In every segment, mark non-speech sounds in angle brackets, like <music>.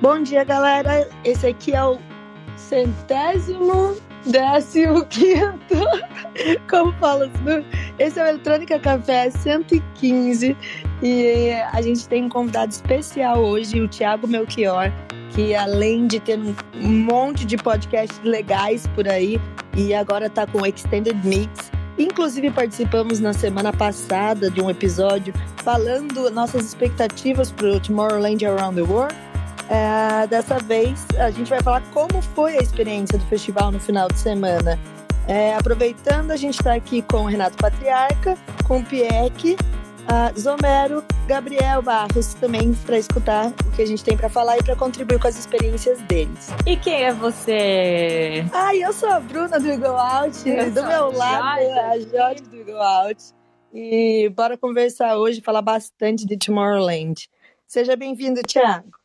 Bom dia, galera. Esse aqui é o centésimo décimo <laughs> quinto. Como fala? Esse é o Eletrônica Café 115 e a gente tem um convidado especial hoje, o Thiago Melchior, que além de ter um monte de podcasts legais por aí e agora está com o Extended Mix. Inclusive participamos na semana passada de um episódio falando nossas expectativas para o Tomorrowland Around the World é, dessa vez a gente vai falar como foi a experiência do festival no final de semana. É, aproveitando, a gente está aqui com o Renato Patriarca, com o Pieck, Zomero, Gabriel Barros também para escutar o que a gente tem para falar e para contribuir com as experiências deles. E quem é você? Ah, eu sou a Bruna do Eagle Out, eu do meu lado a Jorge do Eagle Out. E bora conversar hoje, falar bastante de Tomorrowland. Seja bem-vindo, Thiago.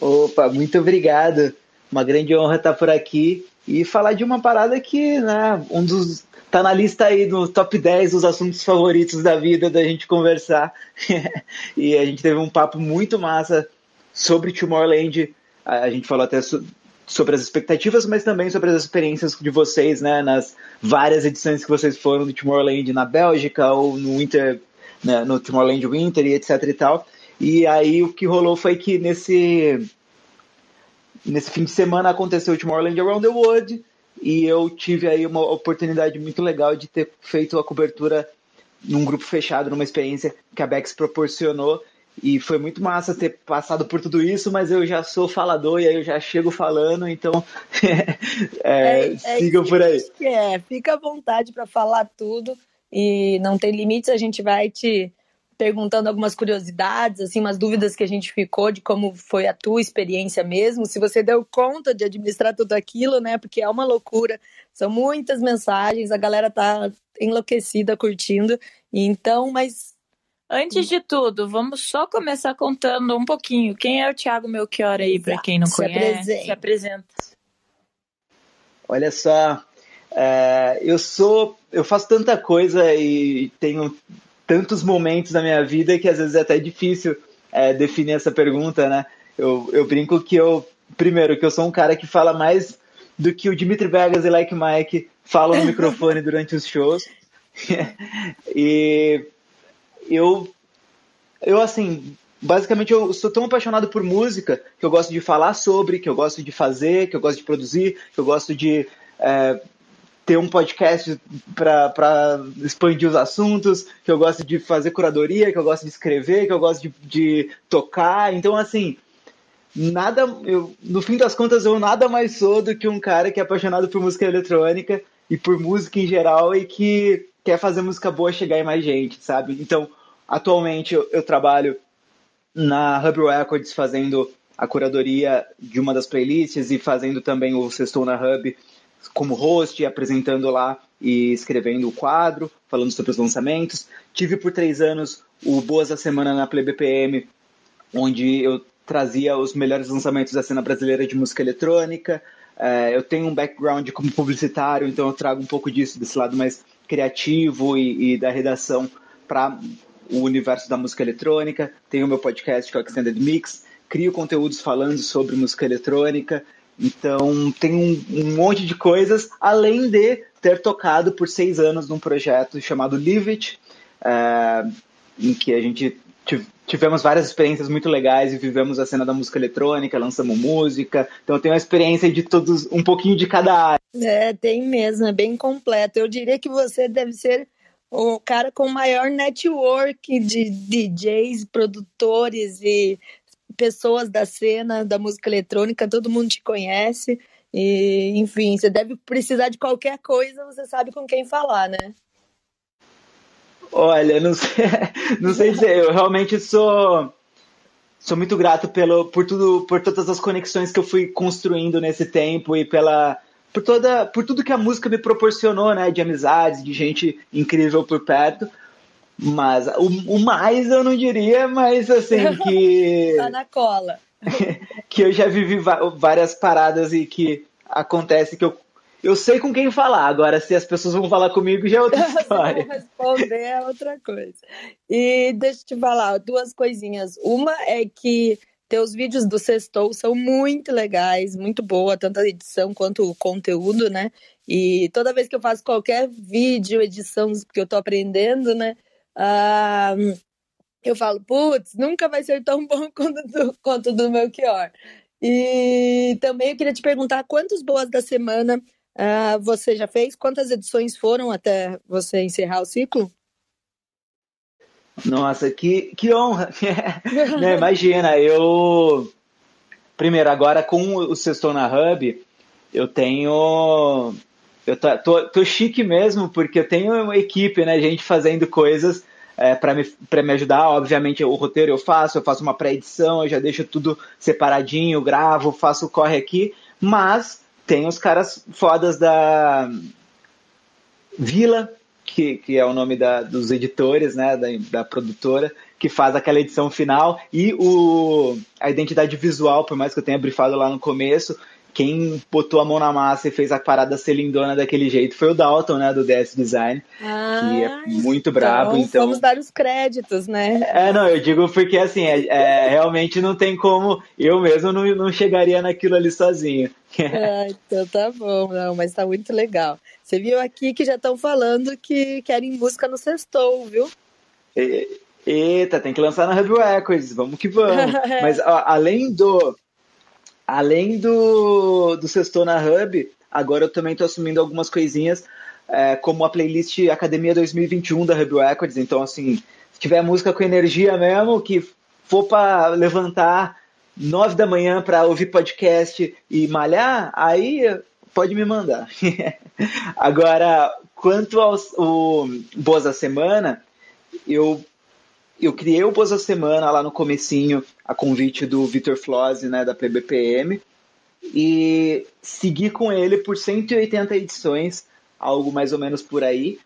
Opa, muito obrigado. Uma grande honra estar por aqui e falar de uma parada que, né, um dos tá na lista aí no top 10 dos assuntos favoritos da vida da gente conversar. <laughs> e a gente teve um papo muito massa sobre Tomorrowland. A gente falou até sobre as expectativas, mas também sobre as experiências de vocês, né, nas várias edições que vocês foram do Tomorrowland na Bélgica ou no Winter, né, no Tomorrowland Winter e etc e tal. E aí o que rolou foi que nesse nesse fim de semana aconteceu o Tomorrowland Around the World e eu tive aí uma oportunidade muito legal de ter feito a cobertura num grupo fechado, numa experiência que a Bex proporcionou e foi muito massa ter passado por tudo isso, mas eu já sou falador e aí eu já chego falando, então <laughs> é, é, é sigam por aí. É, fica à vontade para falar tudo e não tem limites, a gente vai te perguntando algumas curiosidades, assim, umas dúvidas que a gente ficou de como foi a tua experiência mesmo, se você deu conta de administrar tudo aquilo, né? Porque é uma loucura, são muitas mensagens, a galera tá enlouquecida curtindo. Então, mas Antes de tudo, vamos só começar contando um pouquinho. Quem é o Thiago Melchior aí, para quem não se conhece? Apresenta. Se apresenta. Olha só, é, eu sou, eu faço tanta coisa e tenho tantos momentos da minha vida que às vezes é até difícil é, definir essa pergunta, né? Eu, eu brinco que eu, primeiro, que eu sou um cara que fala mais do que o Dimitri Vegas e Like Mike falam no <laughs> microfone durante os shows. <laughs> e eu, eu assim, basicamente eu sou tão apaixonado por música que eu gosto de falar sobre, que eu gosto de fazer, que eu gosto de produzir, que eu gosto de é, ter um podcast para expandir os assuntos, que eu gosto de fazer curadoria, que eu gosto de escrever, que eu gosto de, de tocar. Então, assim, nada. Eu, no fim das contas, eu nada mais sou do que um cara que é apaixonado por música eletrônica e por música em geral e que quer fazer música boa chegar em mais gente, sabe? Então, atualmente eu, eu trabalho na Hub Records fazendo a curadoria de uma das playlists e fazendo também o Sextou na Hub como host, apresentando lá e escrevendo o quadro, falando sobre os lançamentos. Tive por três anos o Boas da Semana na Play BPM, onde eu trazia os melhores lançamentos da cena brasileira de música eletrônica. É, eu tenho um background como publicitário, então eu trago um pouco disso, desse lado mais criativo e, e da redação para o universo da música eletrônica. Tenho meu podcast que é o Extended Mix. Crio conteúdos falando sobre música eletrônica então tem um, um, monte de coisas, além de ter tocado por seis anos num projeto chamado Live It, é, em que a gente tivemos várias experiências muito legais e vivemos a cena da música eletrônica, lançamos música. Então eu tenho uma experiência de todos, um pouquinho de cada área. É, tem mesmo, é bem completo. Eu diria que você deve ser o cara com maior network de DJs, produtores e pessoas da cena da música eletrônica, todo mundo te conhece. E, enfim, você deve precisar de qualquer coisa, você sabe com quem falar, né? Olha, não sei, <laughs> não sei dizer, eu realmente sou sou muito grato pelo por tudo, por todas as conexões que eu fui construindo nesse tempo e pela por toda por tudo que a música me proporcionou, né, de amizades, de gente incrível por perto. Mas o, o, mais eu não diria, mas assim, que. <laughs> tá na cola. <laughs> que eu já vivi várias paradas e que acontece que eu, eu sei com quem falar. Agora, se as pessoas vão falar comigo, já é outra <laughs> história. Se responder é outra coisa. E deixa eu te falar duas coisinhas. Uma é que Teus vídeos do Sextou são muito legais, muito boa, tanto a edição quanto o conteúdo, né? E toda vez que eu faço qualquer vídeo, edição que eu tô aprendendo, né? Uh, eu falo, putz, nunca vai ser tão bom <laughs> quanto do, quanto do Melchior. E também eu queria te perguntar quantos boas da semana uh, você já fez? Quantas edições foram até você encerrar o ciclo? Nossa, que, que honra! <laughs> Não, imagina, eu. Primeiro, agora com o Sextou na Hub, eu tenho. Eu tô, tô, tô, chique mesmo, porque eu tenho uma equipe, né? Gente fazendo coisas é, para me, me ajudar. Obviamente, o roteiro eu faço, eu faço uma pré-edição, eu já deixo tudo separadinho, gravo, faço o corre aqui. Mas tem os caras fodas da Vila, que, que é o nome da, dos editores, né, da, da produtora, que faz aquela edição final, e o, a identidade visual, por mais que eu tenha brifado lá no começo, quem botou a mão na massa e fez a parada ser lindona daquele jeito foi o Dalton, né, do DS Design, ah, que é muito brabo. Então, então, vamos dar os créditos, né? É, não, eu digo porque assim, é, é realmente não tem como, eu mesmo não, não chegaria naquilo ali sozinho. ah, então tá bom, não, mas tá muito legal. Você viu aqui que já estão falando que querem música no Sextou, viu? Eita, tem que lançar na Hub Records, vamos que vamos. <laughs> Mas ó, além do além do, do Sextou na Hub, agora eu também estou assumindo algumas coisinhas, é, como a playlist Academia 2021 da Hub Records. Então, assim, se tiver música com energia mesmo, que for para levantar nove da manhã para ouvir podcast e malhar, aí pode me mandar. <laughs> Agora, quanto ao Boas da Semana, eu, eu criei o Boas da Semana lá no comecinho, a convite do Vitor Flose, né, da PBPM, e segui com ele por 180 edições, algo mais ou menos por aí.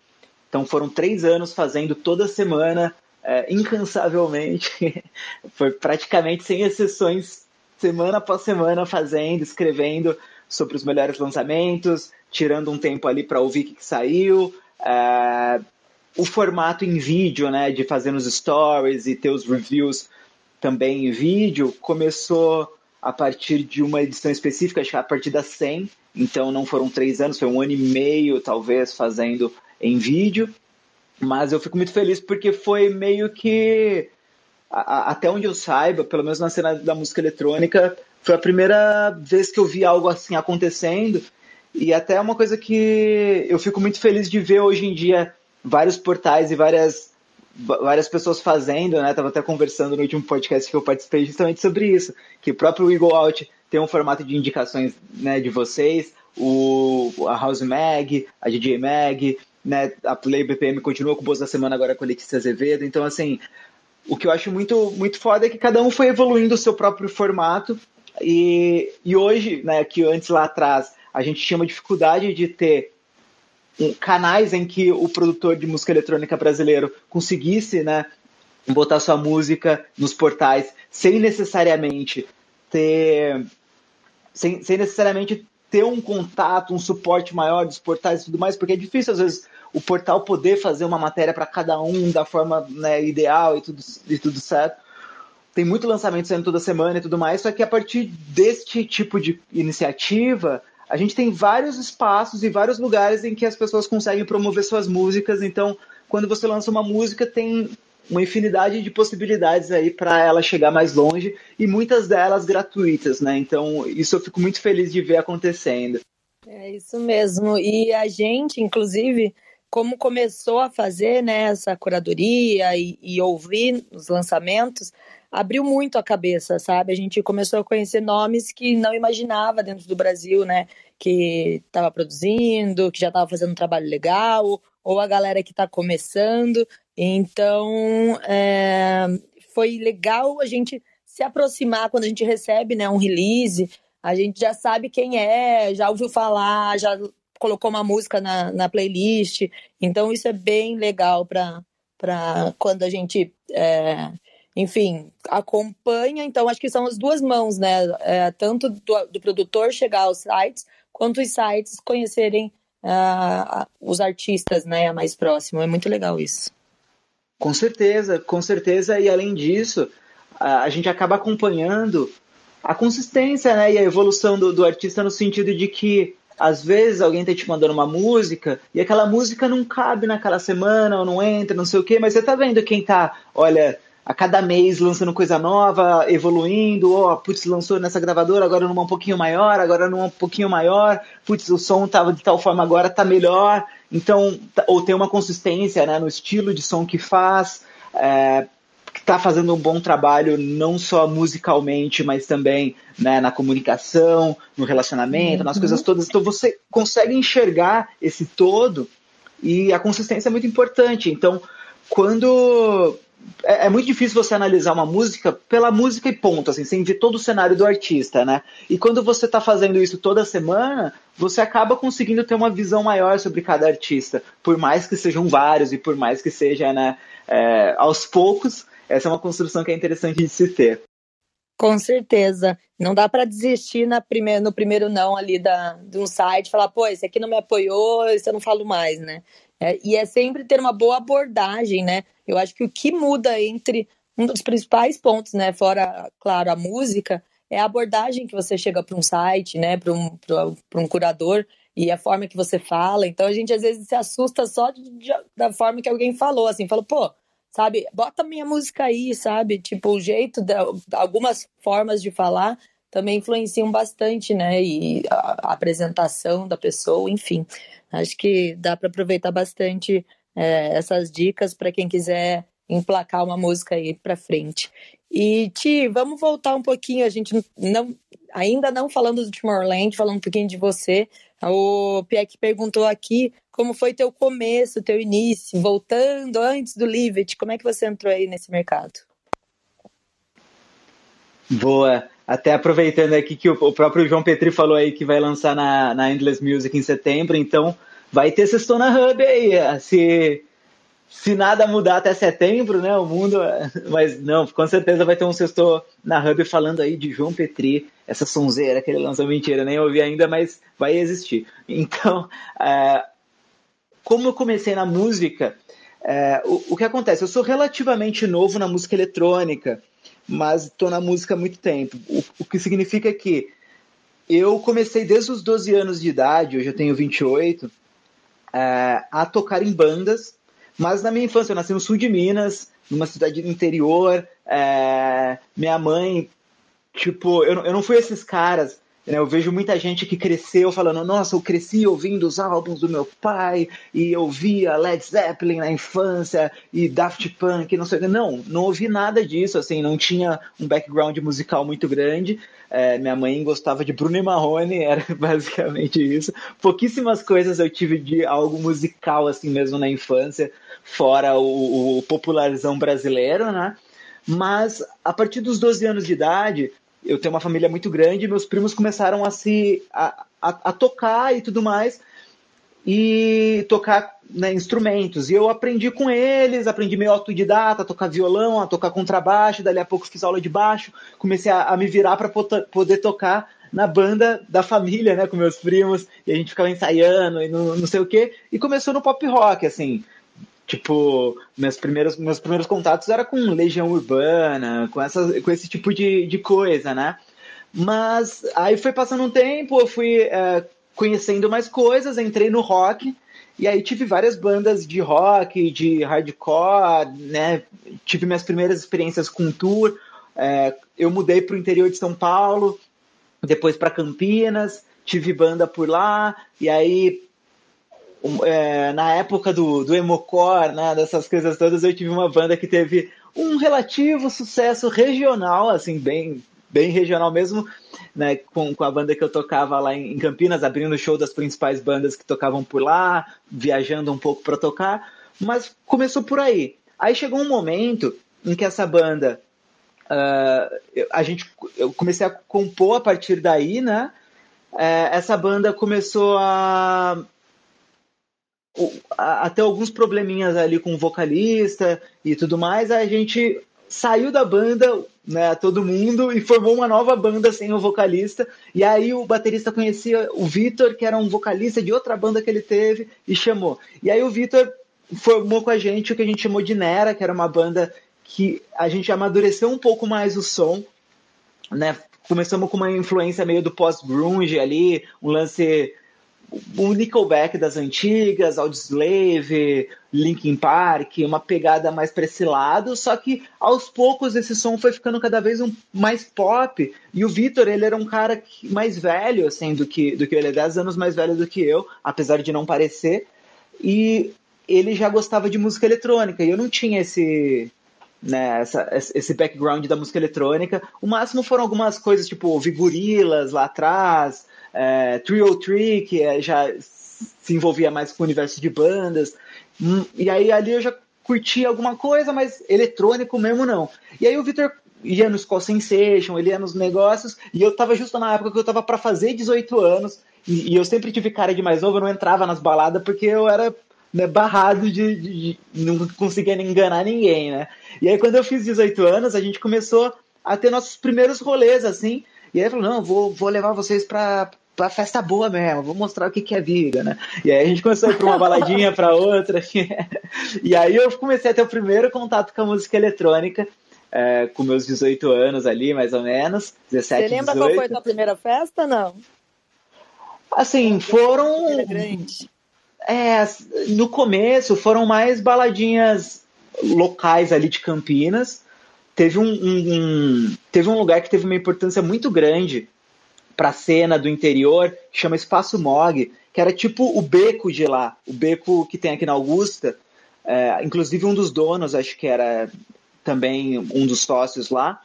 Então foram três anos fazendo toda semana, é, incansavelmente, <laughs> foi praticamente sem exceções, semana após semana fazendo, escrevendo, sobre os melhores lançamentos, tirando um tempo ali para ouvir o que, que saiu. É, o formato em vídeo, né, de fazer nos stories e ter os reviews também em vídeo, começou a partir de uma edição específica, acho que a partir da 100, então não foram três anos, foi um ano e meio, talvez, fazendo em vídeo, mas eu fico muito feliz porque foi meio que, até onde eu saiba, pelo menos na cena da música eletrônica, foi a primeira vez que eu vi algo assim acontecendo. E até uma coisa que eu fico muito feliz de ver hoje em dia vários portais e várias várias pessoas fazendo, né? Tava até conversando no último podcast que eu participei justamente sobre isso, que o próprio Eagle Out tem um formato de indicações, né, de vocês, o a House Mag, a DJ Mag, né, a Play BPM continua com o Boas da Semana agora com a Letícia Azevedo, então assim, o que eu acho muito muito foda é que cada um foi evoluindo o seu próprio formato e, e hoje, né, que antes lá atrás a gente tinha uma dificuldade de ter canais em que o produtor de música eletrônica brasileiro conseguisse, né, botar sua música nos portais sem necessariamente ter sem, sem necessariamente ter um contato, um suporte maior dos portais e tudo mais, porque é difícil às vezes o portal poder fazer uma matéria para cada um da forma né, ideal e tudo, e tudo certo. Tem muito lançamento saindo toda semana e tudo mais, só que a partir deste tipo de iniciativa, a gente tem vários espaços e vários lugares em que as pessoas conseguem promover suas músicas. Então, quando você lança uma música, tem uma infinidade de possibilidades aí para ela chegar mais longe e muitas delas gratuitas, né? Então, isso eu fico muito feliz de ver acontecendo. É isso mesmo. E a gente, inclusive, como começou a fazer né, essa curadoria e, e ouvir os lançamentos, abriu muito a cabeça, sabe? A gente começou a conhecer nomes que não imaginava dentro do Brasil, né? Que estava produzindo, que já estava fazendo um trabalho legal, ou a galera que está começando. Então, é, foi legal a gente se aproximar quando a gente recebe né, um release. A gente já sabe quem é, já ouviu falar, já colocou uma música na, na playlist. Então, isso é bem legal para quando a gente é, enfim, acompanha. Então, acho que são as duas mãos, né? É, tanto do, do, produtor chegar aos sites, quanto os sites conhecerem uh, os artistas, né? Mais próximo. É muito legal isso. Com certeza, com certeza. E além disso, a, a gente acaba acompanhando a consistência né, e a evolução do, do artista no sentido de que às vezes alguém tá te mandando uma música e aquela música não cabe naquela semana ou não entra, não sei o quê, mas você tá vendo quem tá, olha, a cada mês lançando coisa nova, evoluindo, ó, oh, putz, lançou nessa gravadora, agora numa um pouquinho maior, agora numa um pouquinho maior, putz, o som tava de tal forma, agora tá melhor, então, ou tem uma consistência, né, no estilo de som que faz, é, que tá fazendo um bom trabalho, não só musicalmente, mas também né, na comunicação, no relacionamento, uhum. nas coisas todas, então você consegue enxergar esse todo, e a consistência é muito importante, então, quando é, é, muito difícil você analisar uma música pela música e ponto, assim, sem ver todo o cenário do artista, né? E quando você está fazendo isso toda semana, você acaba conseguindo ter uma visão maior sobre cada artista, por mais que sejam vários e por mais que seja, né, é, aos poucos, essa é uma construção que é interessante de se ter. Com certeza. Não dá para desistir na prime no primeiro não ali da, de um site, falar, pô, esse aqui não me apoiou, esse eu não falo mais, né? É, e é sempre ter uma boa abordagem, né? Eu acho que o que muda entre um dos principais pontos, né, fora, claro, a música, é a abordagem que você chega para um site, né, para um, um curador e a forma que você fala. Então a gente às vezes se assusta só de, de, da forma que alguém falou, assim, falou, pô, sabe, bota minha música aí, sabe? Tipo, o jeito, de, algumas formas de falar também influenciam bastante, né? E a, apresentação da pessoa, enfim. Acho que dá para aproveitar bastante é, essas dicas para quem quiser emplacar uma música aí para frente. E Ti, vamos voltar um pouquinho, a gente não ainda não falando do Tomorrowland, falando um pouquinho de você. O Pieck perguntou aqui como foi teu começo, teu início, voltando antes do Livet, como é que você entrou aí nesse mercado? Boa. Até aproveitando aqui que o próprio João Petri falou aí que vai lançar na, na Endless Music em setembro, então vai ter Sextou na Hub aí. Se, se nada mudar até setembro, né? O mundo. Mas não, com certeza vai ter um Sextou na Hub falando aí de João Petri, essa sonzeira que ele lançou mentira, nem ouvi ainda, mas vai existir. Então, é, como eu comecei na música, é, o, o que acontece? Eu sou relativamente novo na música eletrônica mas estou na música há muito tempo. O, o, que significa que eu comecei desde os 12 anos de idade, hoje eu tenho 28, é, a tocar em bandas, mas na minha infância eu nasci no sul de Minas, numa cidade do interior, é, minha mãe, tipo, eu, eu não fui esses caras eu vejo muita gente que cresceu falando, nossa, eu cresci ouvindo os álbuns do meu pai, e eu via Led Zeppelin na infância, e Daft Punk, não sei. Não, não ouvi nada disso, assim, não tinha um background musical muito grande. É, minha mãe gostava de Bruno e Marrone, <laughs> era basicamente isso. Pouquíssimas coisas eu tive de algo musical, assim mesmo, na infância, fora o, o popularzão brasileiro, né? Mas a partir dos 12 anos de idade, eu tenho uma família muito grande, meus primos começaram a se a, a, a tocar e tudo mais e tocar né, instrumentos. E eu aprendi com eles, aprendi meio autodidata, a tocar violão, a tocar contrabaixo, dali a pouco fiz aula de baixo, comecei a, a me virar para poder tocar na banda da família, né, com meus primos, e a gente ficava ensaiando e não, não sei o quê, e começou no pop rock, assim, Tipo, meus primeiros, meus primeiros contatos era com Legião Urbana, com, essa, com esse tipo de, de coisa, né? Mas aí foi passando um tempo, eu fui é, conhecendo mais coisas, entrei no rock, e aí tive várias bandas de rock, de hardcore, né? Tive minhas primeiras experiências com tour. É, eu mudei para o interior de São Paulo, depois para Campinas, tive banda por lá, e aí é, na época do, do Emocore, né, dessas coisas todas, eu tive uma banda que teve um relativo sucesso regional, assim, bem, bem regional mesmo, né, com, com a banda que eu tocava lá em, Campinas, abrindo show das principais bandas que tocavam por lá, viajando um pouco para tocar, mas começou por aí. Aí chegou um momento em que essa banda, uh, a gente, eu comecei a compor a partir daí, né, é, essa banda começou a até alguns probleminhas ali com o vocalista e tudo mais, a gente saiu da banda, né, todo mundo, e formou uma nova banda sem o vocalista. E aí o baterista conhecia o Vitor, que era um vocalista de outra banda que ele teve, e chamou. E aí o Vitor formou com a gente o que a gente chamou de Nera, que era uma banda que a gente amadureceu um pouco mais o som, né? Começamos com uma influência meio do post-grunge ali, um lance o Nickelback das antigas, Audioslave, Linkin Park, uma pegada mais para esse lado, só que aos poucos esse som foi ficando cada vez um, mais pop, e o Vitor, ele era um cara mais velho, assim, do que, do que ele, é 10 anos mais velho do que eu, apesar de não parecer, e ele já gostava de música eletrônica, e eu não tinha esse, né, essa, esse background da música eletrônica. O máximo foram algumas coisas, tipo, ouvir gorilas lá atrás, é, Trio Tree, que é, já se envolvia mais com o universo de bandas. Hum, e aí ali eu já curtia alguma coisa, mas eletrônico mesmo não. E aí o Victor ia nos call sensation, ele ia nos negócios, e eu tava justo na época que eu tava para fazer 18 anos, e, e, eu sempre tive cara de mais novo, eu não entrava nas baladas porque eu era né, barrado de, de, de, não conseguia enganar ninguém, né? E aí quando eu fiz 18 anos, a gente começou a ter nossos primeiros rolês, assim, e aí falou, não, vou, vou levar vocês pra, pra festa boa mesmo, vou mostrar o que, que é vida, né? E aí a gente começou a ir pra uma baladinha pra outra. <laughs> e aí eu comecei a ter o primeiro contato com a música eletrônica, é, com meus 18 anos ali, mais ou menos. 17, Você lembra 18. qual foi a tua primeira festa, não? Assim, foram. É, no começo foram mais baladinhas locais ali de Campinas. Teve um, um, um teve um lugar que teve uma importância muito grande para a cena do interior, que chama Espaço Mog, que era tipo o beco de lá, o beco que tem aqui na Augusta. É, inclusive um dos donos, acho que era também um dos sócios lá.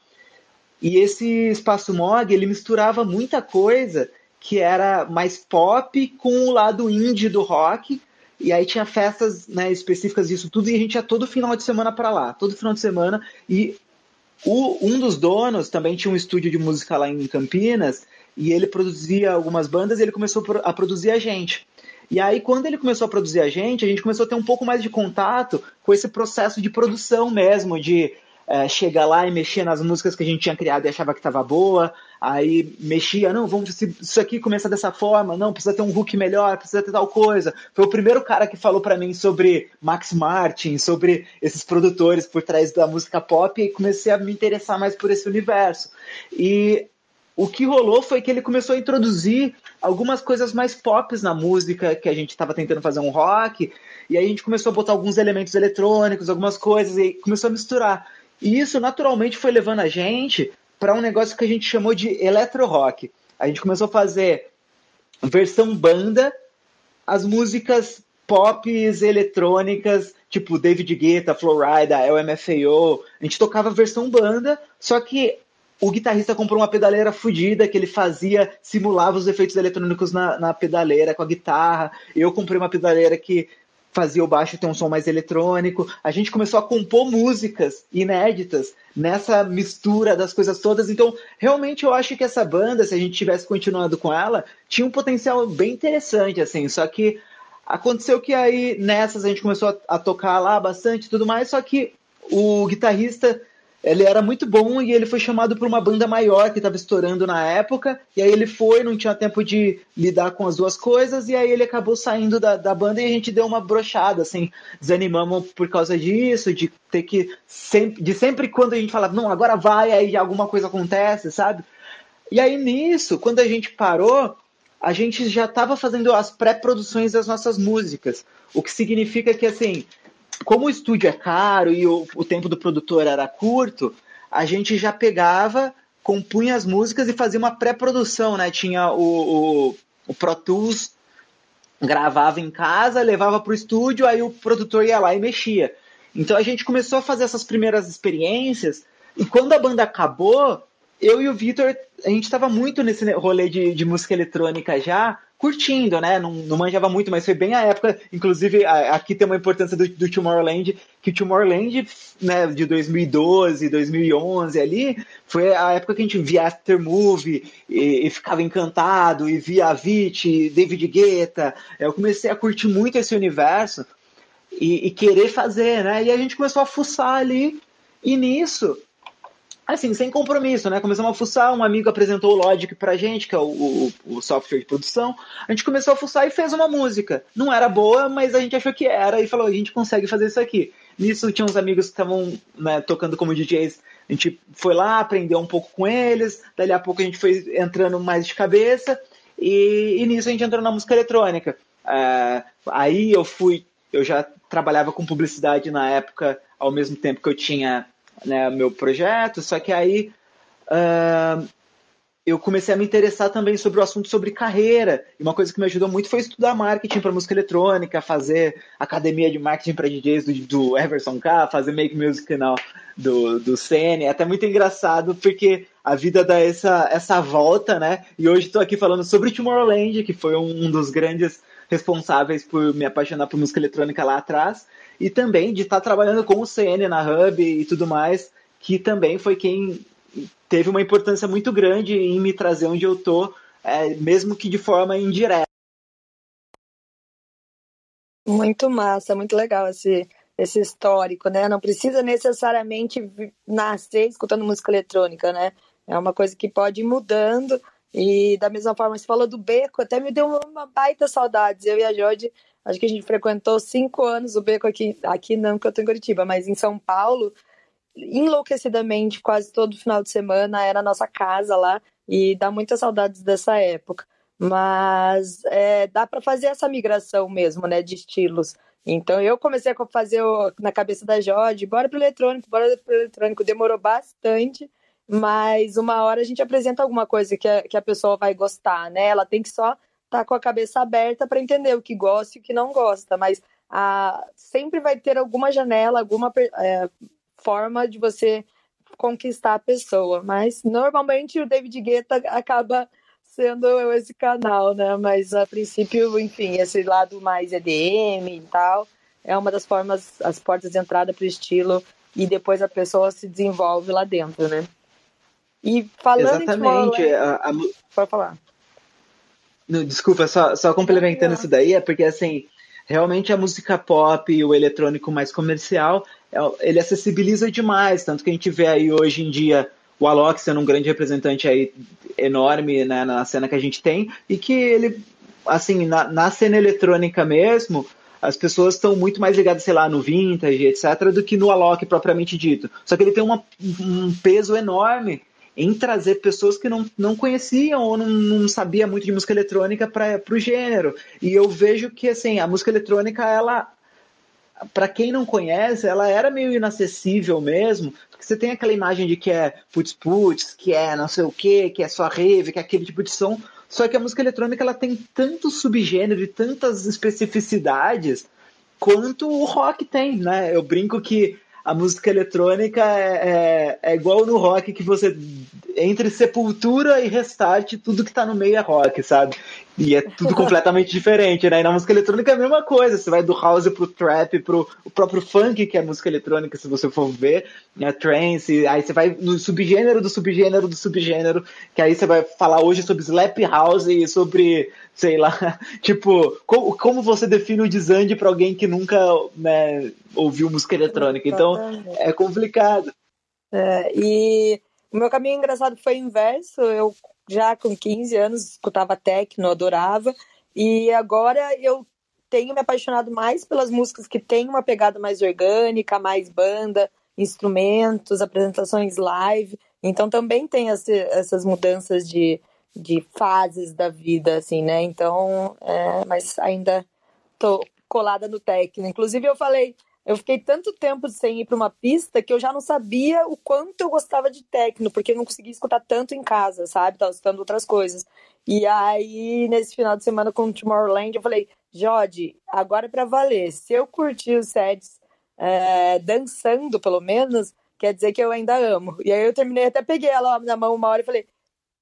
E esse Espaço Mog, ele misturava muita coisa que era mais pop com o lado indie do rock. E aí tinha festas né, específicas disso tudo, e a gente ia todo final de semana para lá, todo final de semana. E o, um dos donos também tinha um estúdio de música lá em Campinas, e ele produzia algumas bandas e ele começou a produzir a gente. E aí, quando ele começou a produzir a gente, a gente começou a ter um pouco mais de contato com esse processo de produção mesmo, de é, chegar lá e mexer nas músicas que a gente tinha criado e achava que estava boa, aí mexia, não, vamos isso aqui começa dessa forma, não, precisa ter um hook melhor, precisa ter tal coisa. Foi o primeiro cara que falou para mim sobre Max Martin, sobre esses produtores por trás da música pop e comecei a me interessar mais por esse universo. E o que rolou foi que ele começou a introduzir algumas coisas mais pop na música, que a gente estava tentando fazer um rock, e aí a gente começou a botar alguns elementos eletrônicos, algumas coisas, e começou a misturar. E isso naturalmente foi levando a gente para um negócio que a gente chamou de electro rock. A gente começou a fazer versão banda, as músicas pop eletrônicas, tipo David Guetta, Florida, LMFAO. A gente tocava versão banda, só que o guitarrista comprou uma pedaleira fodida que ele fazia, simulava os efeitos eletrônicos na, na pedaleira com a guitarra. Eu comprei uma pedaleira que fazia o baixo ter um som mais eletrônico. A gente começou a compor músicas inéditas nessa mistura das coisas todas. Então, realmente eu acho que essa banda, se a gente tivesse continuado com ela, tinha um potencial bem interessante, assim. Só que aconteceu que aí nessas a gente começou a, a tocar lá bastante e tudo mais, só que o guitarrista ele era muito bom e ele foi chamado por uma banda maior que estava estourando na época. E aí ele foi, não tinha tempo de lidar com as duas coisas, e aí ele acabou saindo da, da banda e a gente deu uma brochada, assim, desanimamos por causa disso, de ter que sempre, de sempre quando a gente fala, não, agora vai, aí alguma coisa acontece, sabe? E aí nisso, quando a gente parou, a gente já estava fazendo as pré-produções das nossas músicas. O que significa que, assim, como o estúdio é caro e o, o tempo do produtor era curto, a gente já pegava, compunha as músicas e fazia uma pré-produção, né? Tinha o, o, o Pro Tools, gravava em casa, levava para o estúdio, aí o produtor ia lá e mexia. Então a gente começou a fazer essas primeiras experiências, e quando a banda acabou, eu e o Vitor, a gente estava muito nesse rolê de, de música eletrônica já, curtindo, né? Não, não manjava muito, mas foi bem a época, inclusive aqui tem uma importância do, do Tomorrowland, que o Tomorrowland, né, de 2012, 2011 ali, foi a época que a gente via After Movie e, e ficava encantado, e via Avicii, David Guetta, eu comecei a curtir muito esse universo e, e querer fazer, né? E a gente começou a fuçar ali, e nisso assim, sem compromisso, né? Começamos a fuçar, um amigo apresentou o Logic pra gente, que é o, o, o, software de produção. A gente começou a fuçar e fez uma música. Não era boa, mas a gente achou que era e falou, a gente consegue fazer isso aqui. Nisso tinha uns amigos que estavam né, tocando como DJs. A gente foi lá, aprendeu um pouco com eles. Dali a pouco a gente foi entrando mais de cabeça. E, e nisso a gente entrou na música eletrônica. Uh, aí eu fui, eu já trabalhava com publicidade na época, ao mesmo tempo que eu tinha né, meu projeto. Só que aí uh, eu comecei a me interessar também sobre o assunto sobre carreira. E uma coisa que me ajudou muito foi estudar marketing para música eletrônica, fazer academia de marketing para DJs do, do, Everson K, fazer make music canal do, do CN. É até muito engraçado porque a vida dá essa, essa volta, né? E hoje estou aqui falando sobre Tomorrowland, que foi um, um dos grandes responsáveis por me apaixonar por música eletrônica lá atrás. E também de estar trabalhando com o CN na Hub e tudo mais, que também foi quem teve uma importância muito grande em me trazer onde eu tô, é, mesmo que de forma indireta. Muito massa, muito legal esse, esse histórico, né? Não precisa necessariamente nascer escutando música eletrônica, né? É uma coisa que pode ir mudando. E da mesma forma, você falou do beco, até me deu uma baita saudade. Eu e a Jorge, acho que a gente frequentou cinco anos o beco aqui, aqui não, que eu tô em Curitiba, mas em São Paulo enlouquecidamente quase todo final de semana, era a nossa casa lá e dá muitas saudades dessa época. Mas é, dá para fazer essa migração mesmo, né, de estilos. Então eu comecei a fazer o, na cabeça da Jorge, bora pro eletrônico, bora pro eletrônico. Demorou bastante, mas uma hora a gente apresenta alguma coisa que a, que a pessoa vai gostar, né? Ela tem que só tá com a cabeça aberta para entender o que gosta e o que não gosta, mas a, sempre vai ter alguma janela, alguma é, forma de você conquistar a pessoa. Mas normalmente o David Guetta acaba sendo esse canal, né? Mas a princípio, enfim, esse lado mais EDM e tal é uma das formas, as portas de entrada para o estilo e depois a pessoa se desenvolve lá dentro, né? E falando Exatamente. em a, a... Pode falar. Não, desculpa, só, só complementando isso daí, é porque assim, realmente a música pop e o eletrônico mais comercial, é, ele acessibiliza demais, tanto que a gente vê aí hoje em dia o Alok sendo um grande representante aí enorme né, na cena que a gente tem, e que ele, assim, na, na cena eletrônica mesmo, as pessoas estão muito mais ligadas, sei lá, no vintage, etc., do que no Alok propriamente dito. Só que ele tem uma, um peso enorme em trazer pessoas que não, não conheciam ou não, não sabia muito de música eletrônica para o gênero. E eu vejo que assim, a música eletrônica ela para quem não conhece, ela era meio inacessível mesmo, porque você tem aquela imagem de que é putz putz, que é não sei o que, que é só rave, que é aquele tipo de som. Só que a música eletrônica ela tem tanto subgênero e tantas especificidades quanto o rock tem, né? Eu brinco que a música eletrônica é, é, é, igual no rock que você entre sepultura e restart tudo que tá no meio é rock, sabe? E é tudo completamente diferente, né? E na música eletrônica é a mesma coisa. Você vai do house pro trap, pro o próprio funk, que é música eletrônica, se você for ver, né? Trance, aí você vai no subgênero do subgênero do subgênero, que aí você vai falar hoje sobre slap house e sobre, sei lá, <laughs> tipo, como, como você define o desande para alguém que nunca né, ouviu música eletrônica. Então, é complicado. É, e o meu caminho engraçado foi inverso. Eu já com 15 anos escutava techno, adorava. E agora eu tenho me apaixonado mais pelas músicas que têm uma pegada mais orgânica, mais banda, instrumentos, apresentações live. Então também tem esse, essas mudanças de, de fases da vida, assim, né? Então, é, mas ainda tô colada no techno. Inclusive eu falei, eu fiquei tanto tempo sem ir para uma pista que eu já não sabia o quanto eu gostava de techno, porque eu não conseguia escutar tanto em casa, sabe? Tava escutando outras coisas. E aí, nesse final de semana com o Tomorrowland, eu falei, Jode, agora é para valer. Se eu curtir os sets é, dançando, pelo menos, quer dizer que eu ainda amo. E aí eu terminei, até peguei ela na mão uma hora e falei,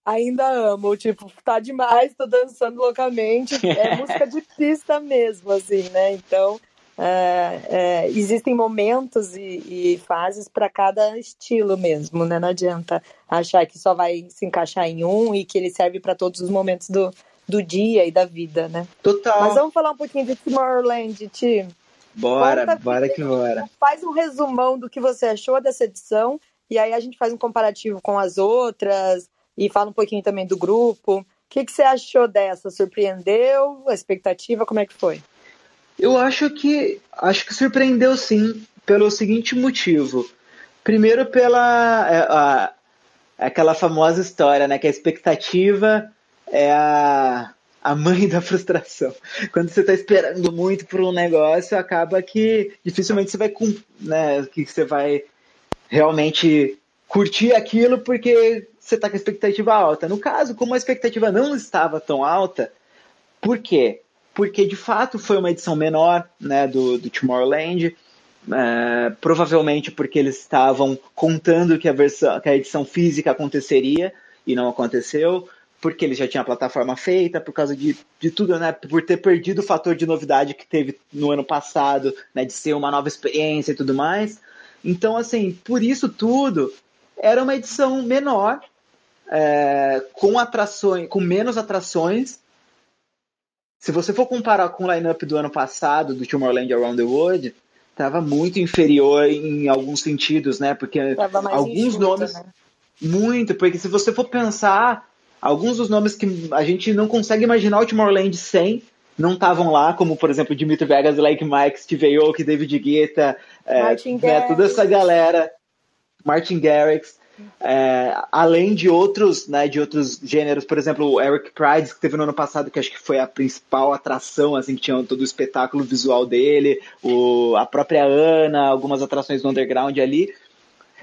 ainda amo, tipo, tá demais, tô dançando loucamente. É <laughs> música de pista mesmo, assim, né? Então, é, é, existem momentos e, e fases para cada estilo mesmo, né? Não adianta achar que só vai se encaixar em um e que ele serve para todos os momentos do, do dia e da vida, né? Total. Mas vamos falar um pouquinho de Tomorrowland, Ti. Bora, Conta bora que bora. Faz um resumão do que você achou dessa edição e aí a gente faz um comparativo com as outras e fala um pouquinho também do grupo. O que, que você achou dessa? Surpreendeu? A expectativa, como é que foi? Eu acho que acho que surpreendeu sim, pelo seguinte motivo. Primeiro pela é, a, aquela famosa história, né, que a expectativa é a, a mãe da frustração. Quando você está esperando muito por um negócio, acaba que dificilmente você vai, né, que você vai realmente curtir aquilo porque você está com a expectativa alta. No caso, como a expectativa não estava tão alta, por quê? Porque de fato foi uma edição menor né, do, do Tomorrowland. É, provavelmente porque eles estavam contando que a, versão, que a edição física aconteceria e não aconteceu, porque eles já tinham a plataforma feita, por causa de, de tudo, né? Por ter perdido o fator de novidade que teve no ano passado, né? De ser uma nova experiência e tudo mais. Então, assim, por isso tudo, era uma edição menor, é, com atrações, com menos atrações. Se você for comparar com o lineup do ano passado, do Tomorrowland Around the World, estava muito inferior em alguns sentidos, né? Porque alguns nomes. Né? Muito, porque se você for pensar, alguns dos nomes que a gente não consegue imaginar o Tomorrowland sem não estavam lá, como por exemplo Dimitri Vegas, Like Mike, Steve Aoki, David Guetta, é, né, toda essa galera, Martin Garrix, é, além de outros, né, de outros gêneros, por exemplo, o Eric Pride, que teve no ano passado, que acho que foi a principal atração, assim, que tinha todo o espetáculo visual dele, o, a própria Ana, algumas atrações no underground ali,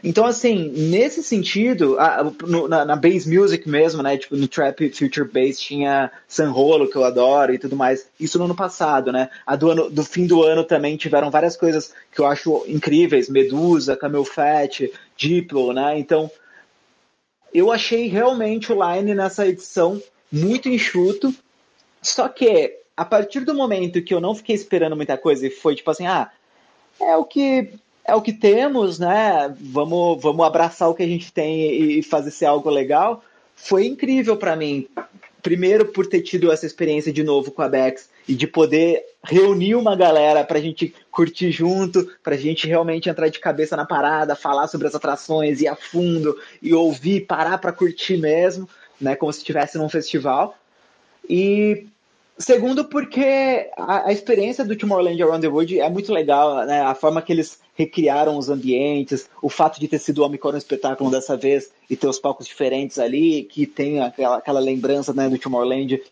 então, assim, nesse sentido, a, no, na, na bass music mesmo, né? Tipo, no trap future bass tinha San Rolo, que eu adoro, e tudo mais. Isso no ano passado, né? A do, ano, do fim do ano também tiveram várias coisas que eu acho incríveis. Medusa, Camel Fat, Diplo, né? Então, eu achei realmente o Line nessa edição muito enxuto. Só que, a partir do momento que eu não fiquei esperando muita coisa e foi tipo assim, ah, é o que é o que temos, né? Vamos, vamos abraçar o que a gente tem e fazer ser algo legal. Foi incrível para mim. Primeiro, por ter tido essa experiência de novo com a Bex e de poder reunir uma galera para a gente curtir junto, para a gente realmente entrar de cabeça na parada, falar sobre as atrações, ir a fundo e ouvir, parar para curtir mesmo, né? Como se estivesse num festival. E Segundo, porque a, a, experiência do Tomorrowland Around the World é muito legal, né? A forma que eles recriaram os ambientes, o fato de ter sido o Omicron espetáculo dessa vez e ter os palcos diferentes ali, que tem aquela, aquela lembrança né, do Tomorrowland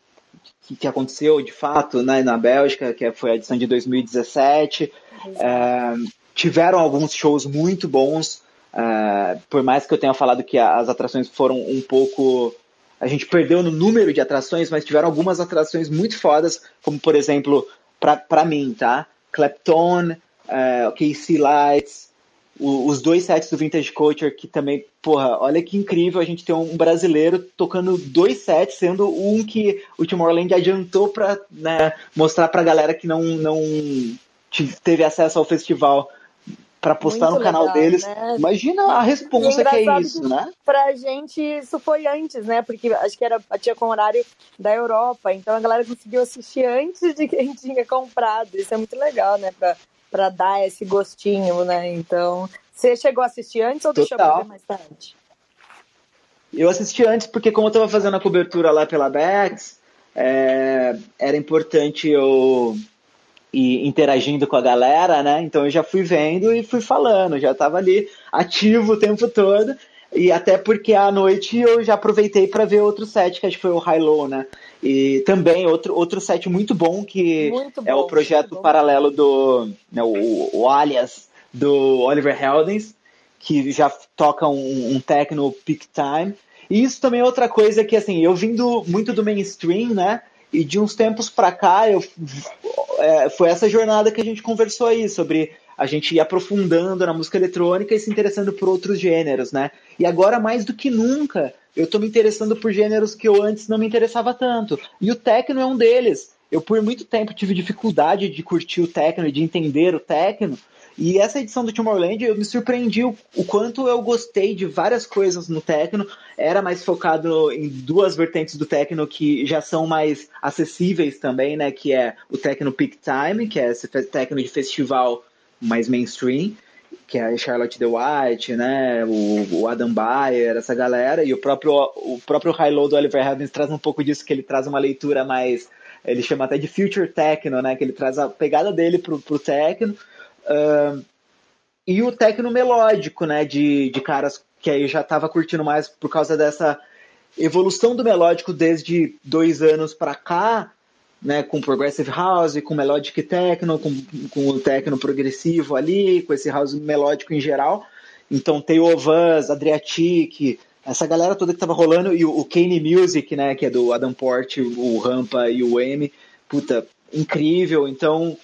que, que, aconteceu de fato né, na Bélgica, que foi a edição de 2017. É, tiveram alguns shows muito bons, é, por mais que eu tenha falado que as atrações foram um pouco a gente perdeu no número de atrações, mas tiveram algumas atrações muito fodas, como por exemplo, para mim, tá? Clapton, uh, KC Lights, o, os dois sets do Vintage Culture, que também, porra, olha que incrível a gente ter um brasileiro tocando dois sets, sendo um que o Tomorrowland adiantou para né, mostrar pra galera que não, não teve acesso ao festival para postar Muito no canal legal, deles. Né? Imagina a resposta que é isso, que né? Pra gente isso foi antes, né? Porque acho que era tinha com horário da Europa, então a galera conseguiu assistir antes de quem <laughs> tinha comprado. Isso é muito legal, né? Pra, pra dar esse gostinho, né? Então, você chegou a assistir antes ou deixou pra ver mais tarde? Eu assisti antes porque como eu tava fazendo a cobertura lá pela Bex, é, era importante eu e interagindo com a galera, né? Então eu já fui vendo e fui falando, já estava ali ativo o tempo todo. E até porque à noite eu já aproveitei para ver outro set, que acho que foi o High Low, né? E também outro, outro set muito bom, que muito é o projeto paralelo do. Né, o, o Alias, do Oliver Heldens, que já toca um, um techno peak time. E isso também é outra coisa que, assim, eu vindo muito do mainstream, né? E de uns tempos para cá, eu, é, foi essa jornada que a gente conversou aí, sobre a gente ir aprofundando na música eletrônica e se interessando por outros gêneros, né? E agora, mais do que nunca, eu tô me interessando por gêneros que eu antes não me interessava tanto. E o techno é um deles. Eu, por muito tempo, tive dificuldade de curtir o techno e de entender o techno, e essa edição do Tomorrowland eu me surpreendi o, o, quanto eu gostei de várias coisas no techno. Era mais focado em duas vertentes do techno que já são mais acessíveis também, né? Que é o techno peak time, que é esse techno de festival mais mainstream, que é a Charlotte The White, né? O, o Adam Bayer, essa galera, e o próprio o próprio High Low do Oliver Heldens traz um pouco disso, que ele traz uma leitura mais ele chama até de future techno, né? Que ele traz a pegada dele pro, pro techno. Uh, e o techno melódico, né, de, de caras que aí já estava curtindo mais por causa dessa evolução do melódico desde dois anos para cá, né, com progressive house, com melodic techno, com, com o techno progressivo ali, com esse house melódico em geral. Então tem o Vans, Adriatic, essa galera toda que tava rolando, e o, o Kane Music, né, que é do Adam Port, o Rampa e o M, puta, incrível. Então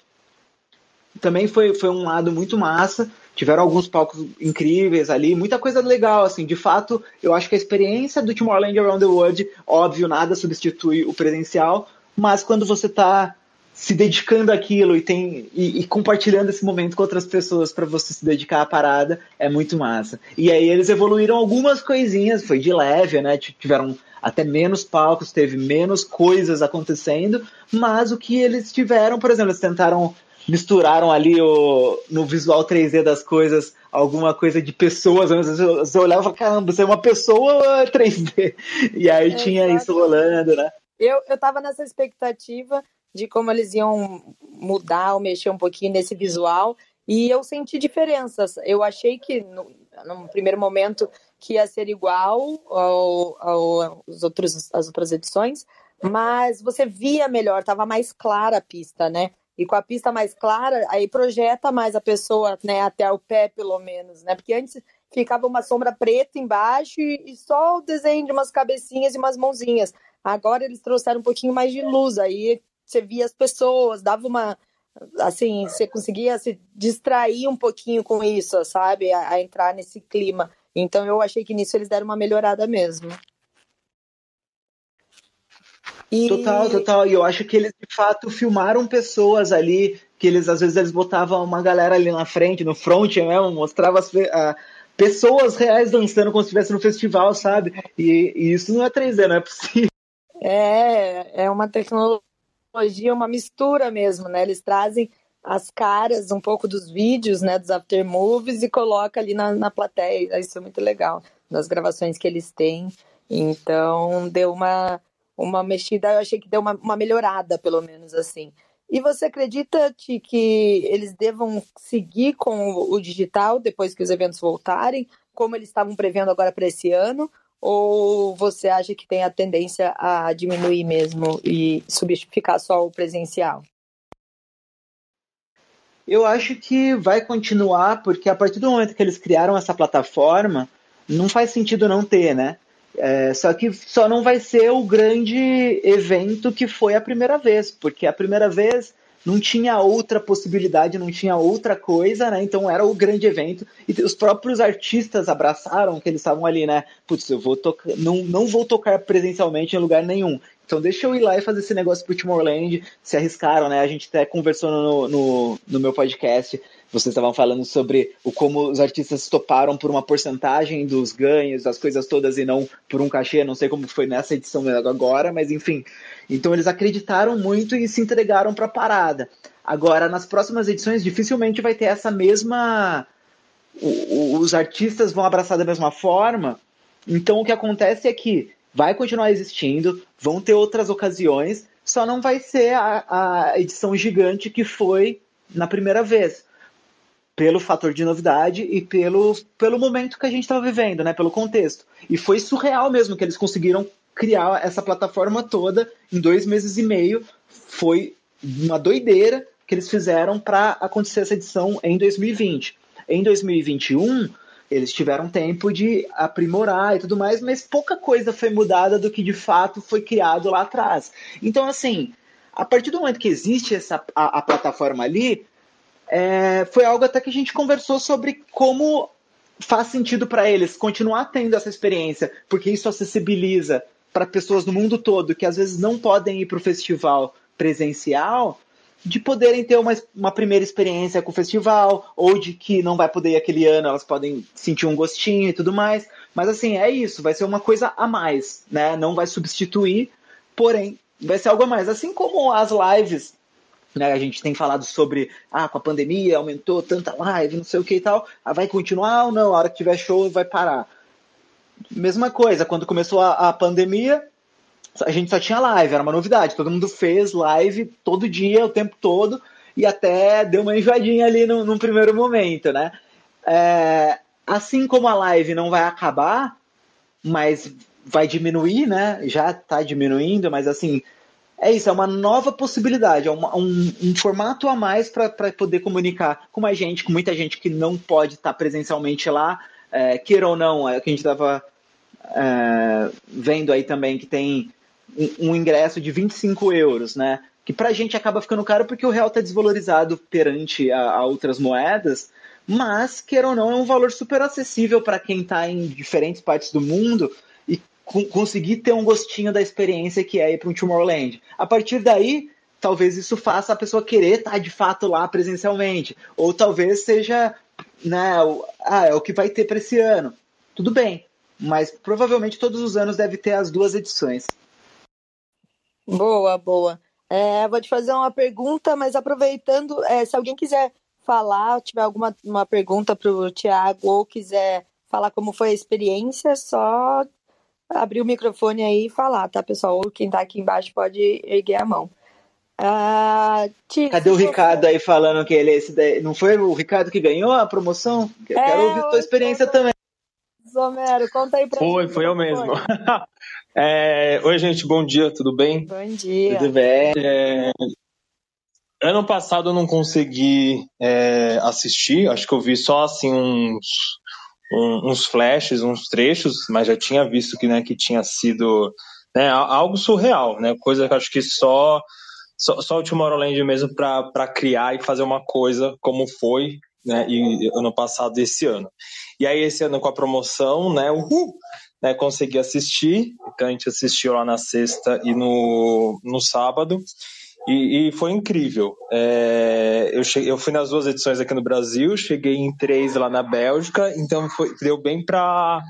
também foi, foi um lado muito massa. Tiveram alguns palcos incríveis ali, muita coisa legal, assim. De fato, eu acho que a experiência do Tomorrowland Around the World, óbvio, nada substitui o presencial, mas quando você está se dedicando àquilo e tem e, e, compartilhando esse momento com outras pessoas para você se dedicar à parada é muito massa. E aí eles evoluíram algumas coisinhas, foi de leve, né? Tiveram até menos palcos, teve menos coisas acontecendo, mas o que eles tiveram, por exemplo, eles tentaram misturaram ali o, no visual 3D das coisas alguma coisa de pessoas. Você olhava e falava, caramba, você é uma pessoa <laughs> 3D. E aí é, tinha isso rolando, né? Eu, eu tava nessa expectativa de como eles iam mudar ou mexer um pouquinho nesse visual. E eu senti diferenças. Eu achei que, no, primeiro momento, que ia ser igual ao, ao, aos outros, às outras edições, mas você via melhor, estava mais clara a pista, né? E com a pista mais clara, aí projeta mais a pessoa, né, até o pé, pelo menos, né? Porque antes ficava uma sombra preta embaixo e só o desenho de umas cabecinhas e umas mãozinhas. Agora eles trouxeram um pouquinho mais de luz, aí você via as pessoas, dava uma. Assim, você conseguia se distrair um pouquinho com isso, sabe? A, a entrar nesse clima. Então eu achei que nisso eles deram uma melhorada mesmo. E... Total, total. E eu acho que eles de fato filmaram pessoas ali, que eles às vezes eles botavam uma galera ali na frente, no front mesmo, mostrava as, a, pessoas reais dançando como se estivesse no festival, sabe? E, e, isso não é 3D, não é possível. É, é uma tecnologia, uma mistura mesmo, né? Eles trazem as caras um pouco dos vídeos, né, dos aftermovies e coloca ali na, na plateia. Isso é muito legal, nas gravações que eles têm. Então, deu uma, uma mexida, eu achei que deu uma, uma melhorada, pelo menos assim. E você acredita que eles devam seguir com o digital depois que os eventos voltarem, como eles estavam prevendo agora para esse ano? Ou você acha que tem a tendência a diminuir mesmo e substituir só o presencial? Eu acho que vai continuar, porque a partir do momento que eles criaram essa plataforma, não faz sentido não ter, né? É, só que só não vai ser o grande evento que foi a primeira vez, porque a primeira vez não tinha outra possibilidade, não tinha outra coisa, né? Então era o grande evento. E os próprios artistas abraçaram que eles estavam ali, né? Putz, eu vou tocar, não, não vou tocar presencialmente em lugar nenhum. Então deixa eu ir lá e fazer esse negócio pro Timorland. Se arriscaram, né? A gente até conversou no, no, no meu podcast. Vocês estavam falando sobre o como os artistas toparam por uma porcentagem dos ganhos, das coisas todas, e não por um cachê. Não sei como foi nessa edição agora, mas enfim. Então eles acreditaram muito e se entregaram para a parada. Agora, nas próximas edições, dificilmente vai ter essa mesma. os artistas vão abraçar da mesma forma. Então o que acontece é que vai continuar existindo, vão ter outras ocasiões, só não vai ser a, a edição gigante que foi na primeira vez. Pelo fator de novidade e pelo, pelo momento que a gente estava vivendo, né? Pelo contexto. E foi surreal mesmo que eles conseguiram criar essa plataforma toda em dois meses e meio. Foi uma doideira que eles fizeram para acontecer essa edição em 2020. Em 2021, eles tiveram tempo de aprimorar e tudo mais, mas pouca coisa foi mudada do que de fato foi criado lá atrás. Então, assim, a partir do momento que existe essa, a, a plataforma ali, é, foi algo até que a gente conversou sobre como faz sentido para eles continuar tendo essa experiência, porque isso acessibiliza para pessoas no mundo todo que às vezes não podem ir para o festival presencial, de poderem ter uma, uma primeira experiência com o festival, ou de que não vai poder ir aquele ano, elas podem sentir um gostinho e tudo mais. Mas assim, é isso, vai ser uma coisa a mais, né? Não vai substituir, porém, vai ser algo a mais. Assim como as lives, né? A gente tem falado sobre, ah, com a pandemia aumentou tanta live, não sei o que e tal, ah, vai continuar ou não? A hora que tiver show vai parar. Mesma coisa, quando começou a, a pandemia, a gente só tinha live, era uma novidade. Todo mundo fez live todo dia, o tempo todo, e até deu uma enjoadinha ali no, num primeiro momento, né? é, assim como a live não vai acabar, mas vai diminuir, né? Já está diminuindo, mas assim, é isso, é uma nova possibilidade, é uma, um, um, formato a mais para poder comunicar com mais gente, com muita gente que não pode estar tá presencialmente lá, é, queira ou não, é o que a gente estava é, vendo aí também, que tem um, um, ingresso de 25 euros, né? Que para a gente acaba ficando caro porque o real está desvalorizado perante a, a, outras moedas, mas, queira ou não, é um valor super acessível para quem está em diferentes partes do mundo conseguir ter um gostinho da experiência que é ir para um Tomorrowland. A partir daí, talvez isso faça a pessoa querer estar tá de fato lá presencialmente. Ou talvez seja, né, o, ah, é o que vai ter para esse ano. Tudo bem, mas provavelmente todos os anos deve ter as duas edições. Boa, boa. É, vou te fazer uma pergunta, mas aproveitando, é, se alguém quiser falar, tiver alguma uma pergunta para o Tiago ou quiser falar como foi a experiência, só abrir o microfone aí e falar, tá, pessoal? Ou quem tá aqui embaixo pode erguer a mão. Ah, Cadê o Ricardo aí falando que ele é esse daí? Não foi o Ricardo que ganhou a promoção? É, quero ouvir a tua experiência também. Zomero, conta aí pra Foi, gente, foi eu mesmo. <laughs> é, Oi, gente, bom dia, tudo bem? Bom dia. Tudo bem. É, ano passado eu não consegui é, assistir, acho que eu vi só assim uns um, uns flashes, uns trechos, mas já tinha visto que, né, que tinha sido né, algo surreal, né, coisa que acho que só, só, só o Tomorrowland mesmo para criar e fazer uma coisa como foi né, e, ano passado esse ano. E aí esse ano com a promoção, né, uhul, né, consegui assistir, então a gente assistiu lá na sexta e no, no sábado, e, e foi incrível. É, eu, cheguei, eu fui nas duas edições aqui no Brasil, cheguei em três lá na Bélgica, então foi, deu bem para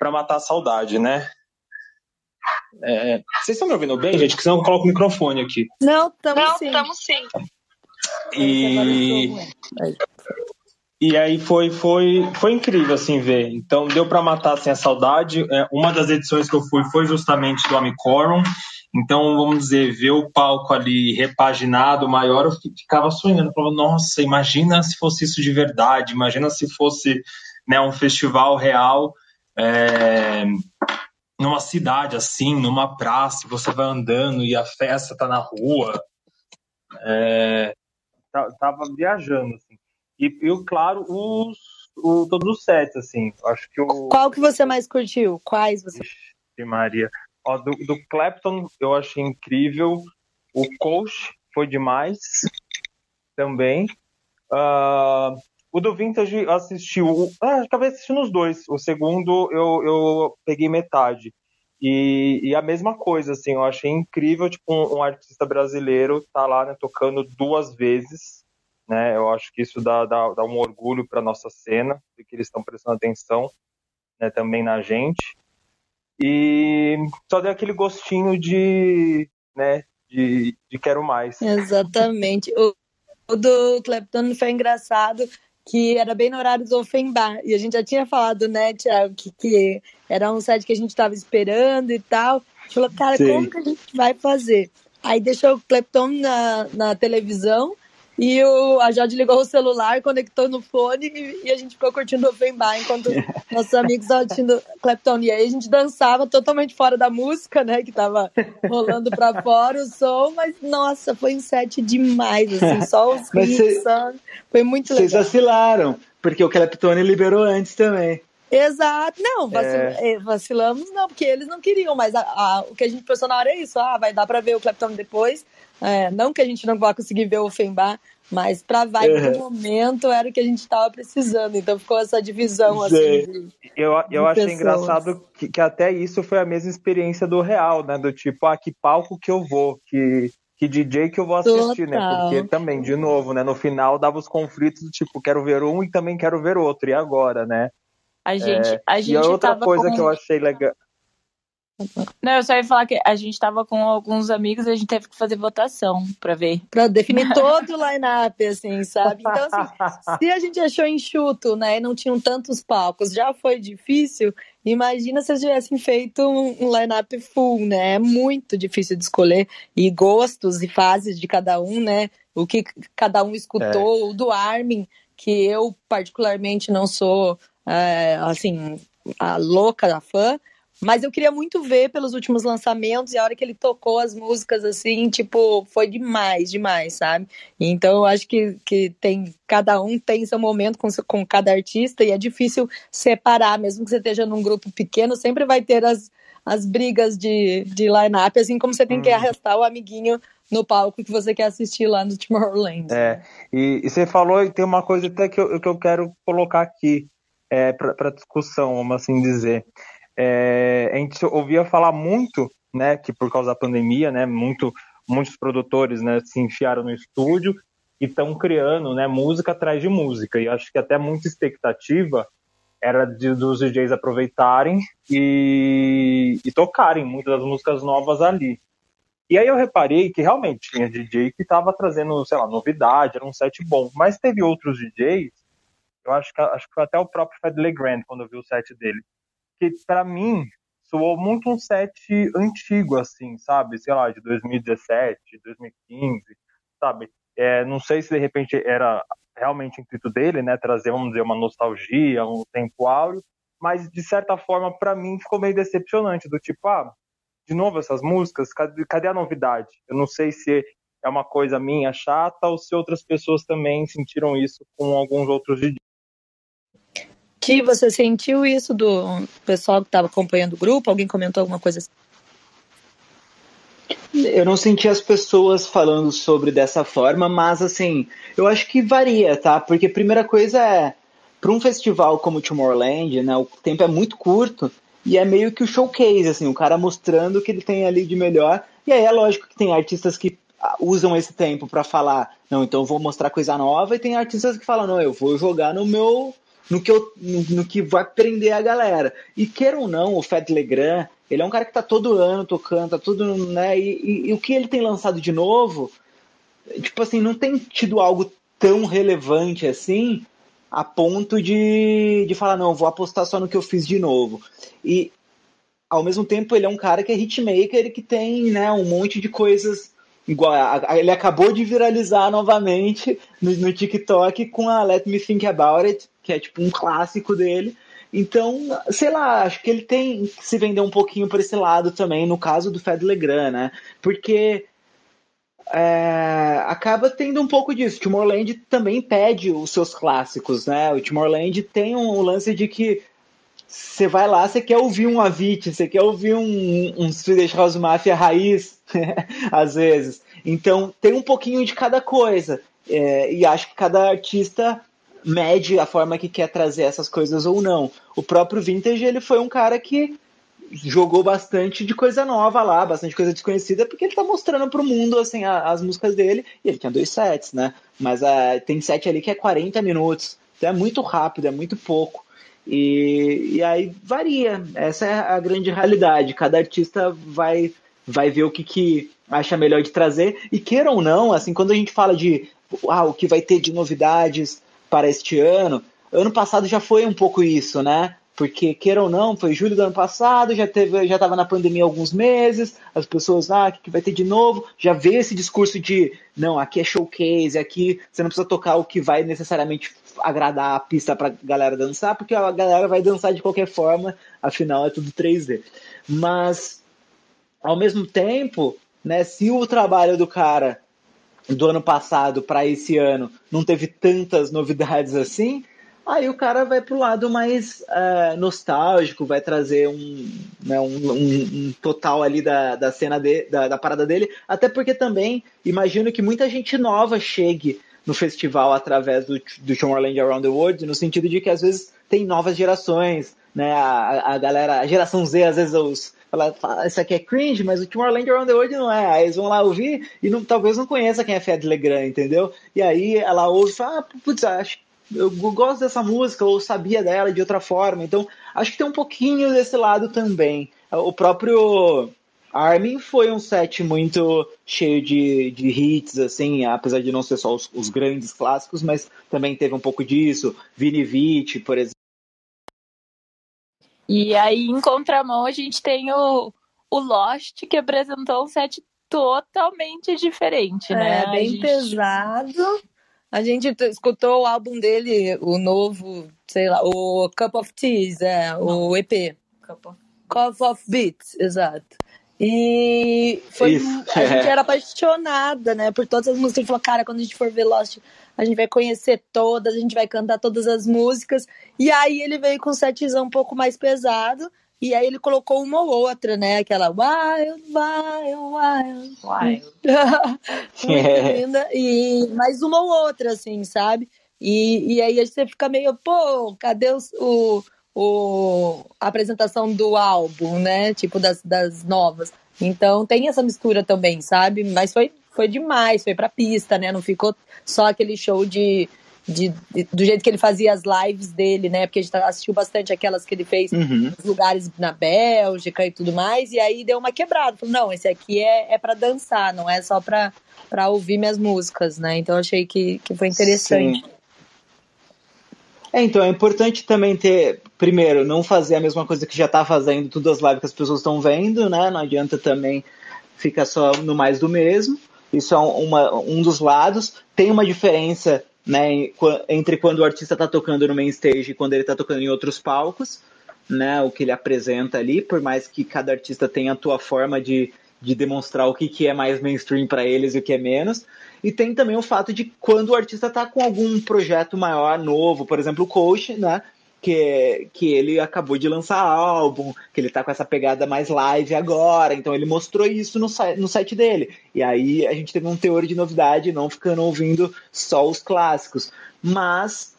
matar a saudade, né? É, vocês estão me ouvindo bem, gente? Que senão eu coloco o microfone aqui. Não, estamos sim. Estamos sim. E, e aí foi, foi, foi incrível assim ver. Então deu para matar assim, a saudade. É, uma das edições que eu fui foi justamente do Amicorum. Então, vamos dizer, ver o palco ali repaginado, maior, eu ficava sonhando. Falava, nossa, imagina se fosse isso de verdade, imagina se fosse né, um festival real é, numa cidade assim, numa praça, você vai andando e a festa tá na rua. É, tava viajando, assim. E, e claro, os, o, todos os sets, assim. Acho que o... Qual que você mais curtiu? Quais você... Ixi, Maria. Ó, do, do Clapton eu achei incrível. O Coach foi demais também. Uh, o do Vintage assistiu. Ah, acabei assistindo os dois. O segundo eu, eu peguei metade. E, e, a mesma coisa, assim, eu achei incrível, tipo, um, um artista brasileiro tá lá, né, tocando duas vezes, né, eu acho que isso dá, dá, dá um orgulho para nossa cena, de que eles estão prestando atenção, né, também na gente. E só deu aquele gostinho de, né, de, de quero mais. Exatamente. O, o do Clapton foi engraçado, que era bem no horário do Offenbar. E a gente já tinha falado, né, Tiago, que, que era um set que a gente estava esperando e tal. A gente falou, cara, Sim. como que a gente vai fazer? Aí deixou o Clapton na, na televisão e o, a Jade ligou o celular, conectou no fone e, e a gente ficou curtindo o Offenbar enquanto <laughs> nossos amigos estavam assistindo Clapton. E aí a gente dançava totalmente fora da música, né? Que tava rolando pra <laughs> fora o som, mas nossa, foi um set demais, assim, só <laughs> os hits, foi muito legal. Vocês vacilaram, porque o Clapton liberou antes também. Exato, não, vacil... é. é. vacilamos não, porque eles não queriam, mas a, a, o que a gente pensou na hora é isso, ah, vai dar para ver o Clapton depois, é, não que a gente não vá conseguir ver o Fembar, mas para vibe uhum. do momento era o que a gente estava precisando. Então ficou essa divisão assim. De, eu eu achei pessoas. engraçado que, que, até isso foi a mesma experiência do real, né? Do tipo, ah, que palco que eu vou, que, que DJ que eu vou assistir, né? Total. né? Porque também, de novo, né? No final dava os conflitos do tipo, quero ver um e também quero ver outro. E agora, né? A gente, é, a gente e a outra coisa com... que eu achei legal. Não, eu só ia falar que a gente estava com alguns amigos e a gente teve que fazer votação para ver. Para definir todo o line-up, assim, sabe? Então, assim, <laughs> se a gente achou enxuto, né, e não tinham tantos palcos, já foi difícil, imagina se eles tivessem feito um, line-up full, né? É muito difícil de escolher, e gostos e fases de cada um, né? O que cada um escutou, é. o do Armin, que eu particularmente não sou é, assim a louca da fã, mas eu queria muito ver pelos últimos lançamentos e a hora que ele tocou as músicas, assim, tipo, foi demais, demais, sabe? Então eu acho que, que tem. Cada um tem seu momento com, com cada artista e é difícil separar, mesmo que você esteja num grupo pequeno, sempre vai ter as, as brigas de, de line-up, assim como você tem que uhum. arrestar o amiguinho no palco que você quer assistir lá no Tomorrowland. É, e, e você falou, e tem uma coisa até que eu, que eu quero colocar aqui é, para discussão, vamos assim dizer é, a gente ouvia falar muito, né, que por causa da pandemia, né, muito, muitos produtores, né, se enfiaram no estúdio e estão criando, né, música atrás de música. E acho que até muita expectativa era de, dos DJs aproveitarem e, e tocarem muitas das músicas novas ali. E aí eu reparei que realmente tinha DJ que estava trazendo, sei lá, novidade, era um set bom. Mas teve outros DJs, eu acho que, acho que foi até o próprio Fed Legrand quando eu vi o set dele, que para mim soou muito um set antigo, assim, sabe? Sei lá, de 2017, 2015, sabe? É, não sei se de repente era realmente o intuito dele, né? Trazer, vamos dizer, uma nostalgia, um tempo áureo, mas de certa forma, para mim, ficou meio decepcionante, do tipo, ah, de novo essas músicas, cadê, cadê a novidade? Eu não sei se é uma coisa minha chata ou se outras pessoas também sentiram isso com alguns outros DJs. Ti, você sentiu isso do pessoal que estava acompanhando o grupo? Alguém comentou alguma coisa assim? Eu não senti as pessoas falando sobre dessa forma, mas assim, eu acho que varia, tá? Porque primeira coisa é, para um festival como o Tomorrowland, né, o tempo é muito curto e é meio que o showcase, assim, o cara mostrando o que ele tem ali de melhor. E aí é lógico que tem artistas que ah, usam esse tempo para falar, não, então eu vou mostrar coisa nova, e tem artistas que falam, não, eu vou jogar no meu no que, eu, no, no, que vai prender a galera. E queira ou não, o Fed Legrand, ele é um cara que tá todo ano tocando, tá tudo, né? E, e, e, o que ele tem lançado de novo, tipo assim, não tem tido algo tão relevante assim a ponto de, de falar, não, vou apostar só no que eu fiz de novo. E ao mesmo tempo ele é um cara que é hitmaker que tem né, um monte de coisas igual. Ele acabou de viralizar novamente no, no TikTok com a Let Me Think About It, que é tipo um clássico dele. Então, sei lá, acho que ele tem que se vender um pouquinho por esse lado também, no caso do Fed Legrand, né? Porque é, acaba tendo um pouco disso. Tomorrowland também pede os seus clássicos, né? O Tomorrowland tem um lance de que você vai lá, você quer ouvir um Avicii, você quer ouvir um, um Swedish House Mafia raiz, <laughs> às vezes. Então, tem um pouquinho de cada coisa. É, e acho que cada artista mede a forma que quer trazer essas coisas ou não. O próprio Vintage, ele foi um cara que jogou bastante de coisa nova lá, bastante coisa desconhecida, porque ele tá mostrando pro mundo, assim, a, as músicas dele, e ele tinha dois sets, né? Mas uh, tem set ali que é 40 minutos, então é muito rápido, é muito pouco. E, e aí varia, essa é a grande realidade, cada artista vai, vai ver o que, que acha melhor de trazer, e queira ou não, assim, quando a gente fala de ah, o que vai ter de novidades, para este ano. Ano passado já foi um pouco isso, né? Porque, queira ou não, foi julho do ano passado, já teve, já estava na pandemia alguns meses, as pessoas, ah, o que, que vai ter de novo? Já veio esse discurso de, não, aqui é showcase, aqui você não precisa tocar o que vai necessariamente agradar a pista para galera dançar, porque a galera vai dançar de qualquer forma, afinal é tudo 3D. Mas, ao mesmo tempo, né, se o trabalho do cara do ano passado para esse ano não teve tantas novidades assim, aí o cara vai para o lado mais uh, nostálgico, vai trazer um, né, um, um, um, total ali da, da cena de, da, da parada dele, até porque também imagino que muita gente nova chegue no festival através do, do Tomorrowland Around the World, no sentido de que às vezes tem novas gerações, né? A, a galera, a geração Z, às vezes os, ela fala, isso aqui é cringe, mas o Tomorrowland Around the World não é. Aí eles vão lá ouvir e não, talvez não conheça quem é Fed Legrand, entendeu? E aí ela ouve e fala, ah, putz, acho eu gosto dessa música, ou sabia dela de outra forma. Então, acho que tem um pouquinho desse lado também. O próprio Armin foi um set muito cheio de, de hits, assim, apesar de não ser só os, os grandes clássicos, mas também teve um pouco disso. Vini Vici, por exemplo e aí, em contramão, a gente tem o, o Lost, que apresentou um set totalmente diferente, né? É, bem gente... pesado. A gente escutou o álbum dele, o novo, sei lá, o Cup of Teas, é, o EP. Cup of... Cup of Beats, exato. E foi, Isso, a <laughs> é. gente era apaixonada, né, por todas as músicas. A gente falou, cara, quando a gente for ver Lost, a gente vai conhecer todas, a gente vai cantar todas as músicas. E aí ele veio com um setzão um pouco mais pesado. E aí ele colocou uma ou outra, né? Aquela Wild, Wild, Wild. Wild. <laughs> Muito é. linda. E mais uma ou outra, assim, sabe? E, e aí você fica meio, pô, cadê os, o, o, a apresentação do álbum, né? Tipo, das, das novas. Então tem essa mistura também, sabe? Mas foi, foi demais, foi pra pista, né? Não ficou só aquele show de de, de, do jeito que ele fazia as lives dele, né? Porque a gente assistiu bastante aquelas que ele fez uhum. nos lugares na Bélgica e tudo mais, e aí deu uma quebrada. Falou, não, esse aqui é, é para dançar, não é só pra, pra ouvir minhas músicas, né? Então achei que, que foi interessante. Sim. É, então é importante também ter, primeiro, não fazer a mesma coisa que já tá fazendo, tudo as lives que as pessoas estão vendo, né? Não adianta também ficar só no mais do mesmo. Isso é uma, um dos lados. Tem uma diferença né, entre quando o artista está tocando no main stage e quando ele está tocando em outros palcos, né, o que ele apresenta ali, por mais que cada artista tenha a tua forma de, de demonstrar o que, que é mais mainstream para eles e o que é menos. E tem também o fato de quando o artista está com algum projeto maior, novo, por exemplo, o Coach, né, que, que ele acabou de lançar álbum, que ele tá com essa pegada mais live agora, então ele mostrou isso no, no site dele. E aí a gente teve um teor de novidade, não ficando ouvindo só os clássicos. Mas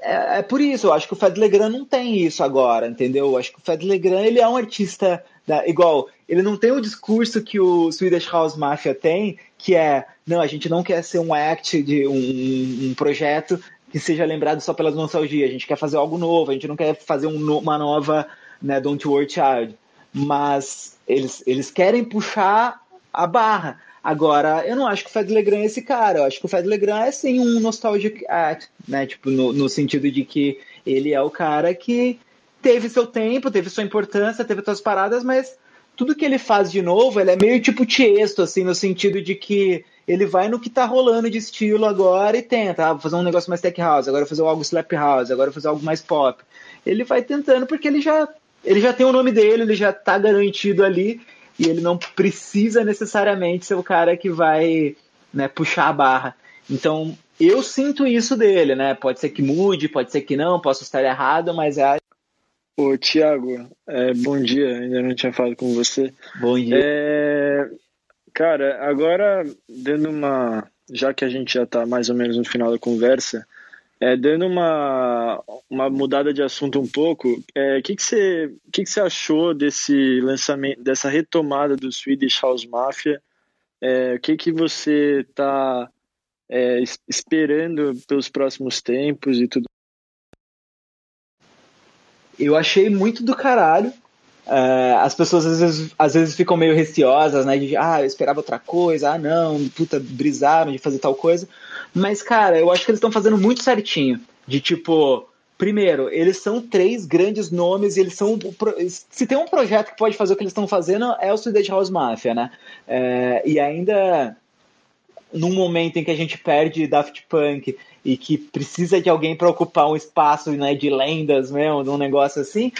é, é por isso, eu acho que o Fed Legrand não tem isso agora, entendeu? Eu acho que o Fed Legrand ele é um artista da, igual, ele não tem o discurso que o Swedish House Mafia tem, que é, não, a gente não quer ser um act de um, um projeto que seja lembrado só pela nostalgia. A gente quer fazer algo novo, a gente não quer fazer um, uma nova né, Don't Worry Child. Mas eles, eles querem puxar a barra. Agora, eu não acho que o Fed Legrand é esse cara. Eu acho que o Fed Legrand é sim um nostalgic act, né? Tipo, no, no sentido de que ele é o cara que teve seu tempo, teve sua importância, teve suas paradas, mas tudo que ele faz de novo, ele é meio tipo Tiesto, assim, no sentido de que ele vai no que tá rolando de estilo agora e tenta, ah, vou fazer um negócio mais tech house, agora vou fazer algo slap house, agora vou fazer algo mais pop. Ele vai tentando porque ele já ele já tem o nome dele, ele já tá garantido ali e ele não precisa necessariamente ser o cara que vai né, puxar a barra. Então, eu sinto isso dele, né? Pode ser que mude, pode ser que não, posso estar errado, mas é. Ô, Tiago, é, bom dia, ainda não tinha falado com você. Bom dia. É, Cara, agora dando uma. Já que a gente já está mais ou menos no final da conversa, é, dando uma, uma mudada de assunto um pouco, o é, que, que, você, que, que você achou desse lançamento, dessa retomada do Swedish House Mafia? É, o que, que você está é, esperando pelos próximos tempos e tudo? Eu achei muito do caralho. Uh, as pessoas às vezes, às vezes ficam meio receosas, né? De, ah, eu esperava outra coisa, ah, não, puta, brisaram de fazer tal coisa. Mas, cara, eu acho que eles estão fazendo muito certinho. De tipo, primeiro, eles são três grandes nomes e eles são. Se tem um projeto que pode fazer o que eles estão fazendo, é o Swedish House Mafia, né? Uh, e ainda num momento em que a gente perde Daft Punk e que precisa de alguém para ocupar um espaço né, de lendas mesmo, de um negócio assim,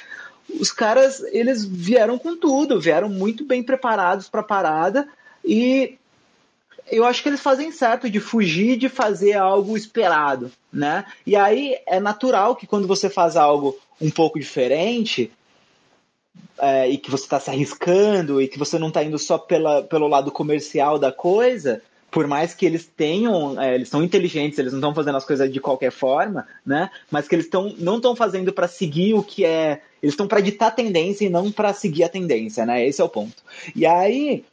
os caras eles vieram com tudo, vieram muito bem preparados para a parada e eu acho que eles fazem certo de fugir de fazer algo esperado, né? E aí é natural que quando você faz algo um pouco diferente é, e que você está se arriscando e que você não está indo só pela, pelo lado comercial da coisa, por mais que eles tenham, é, eles são inteligentes, eles não estão fazendo as coisas de qualquer forma, né? Mas que eles tão, não estão fazendo para seguir o que é, eles estão para ditar tendência e não para seguir a tendência, né? Esse é o ponto. E aí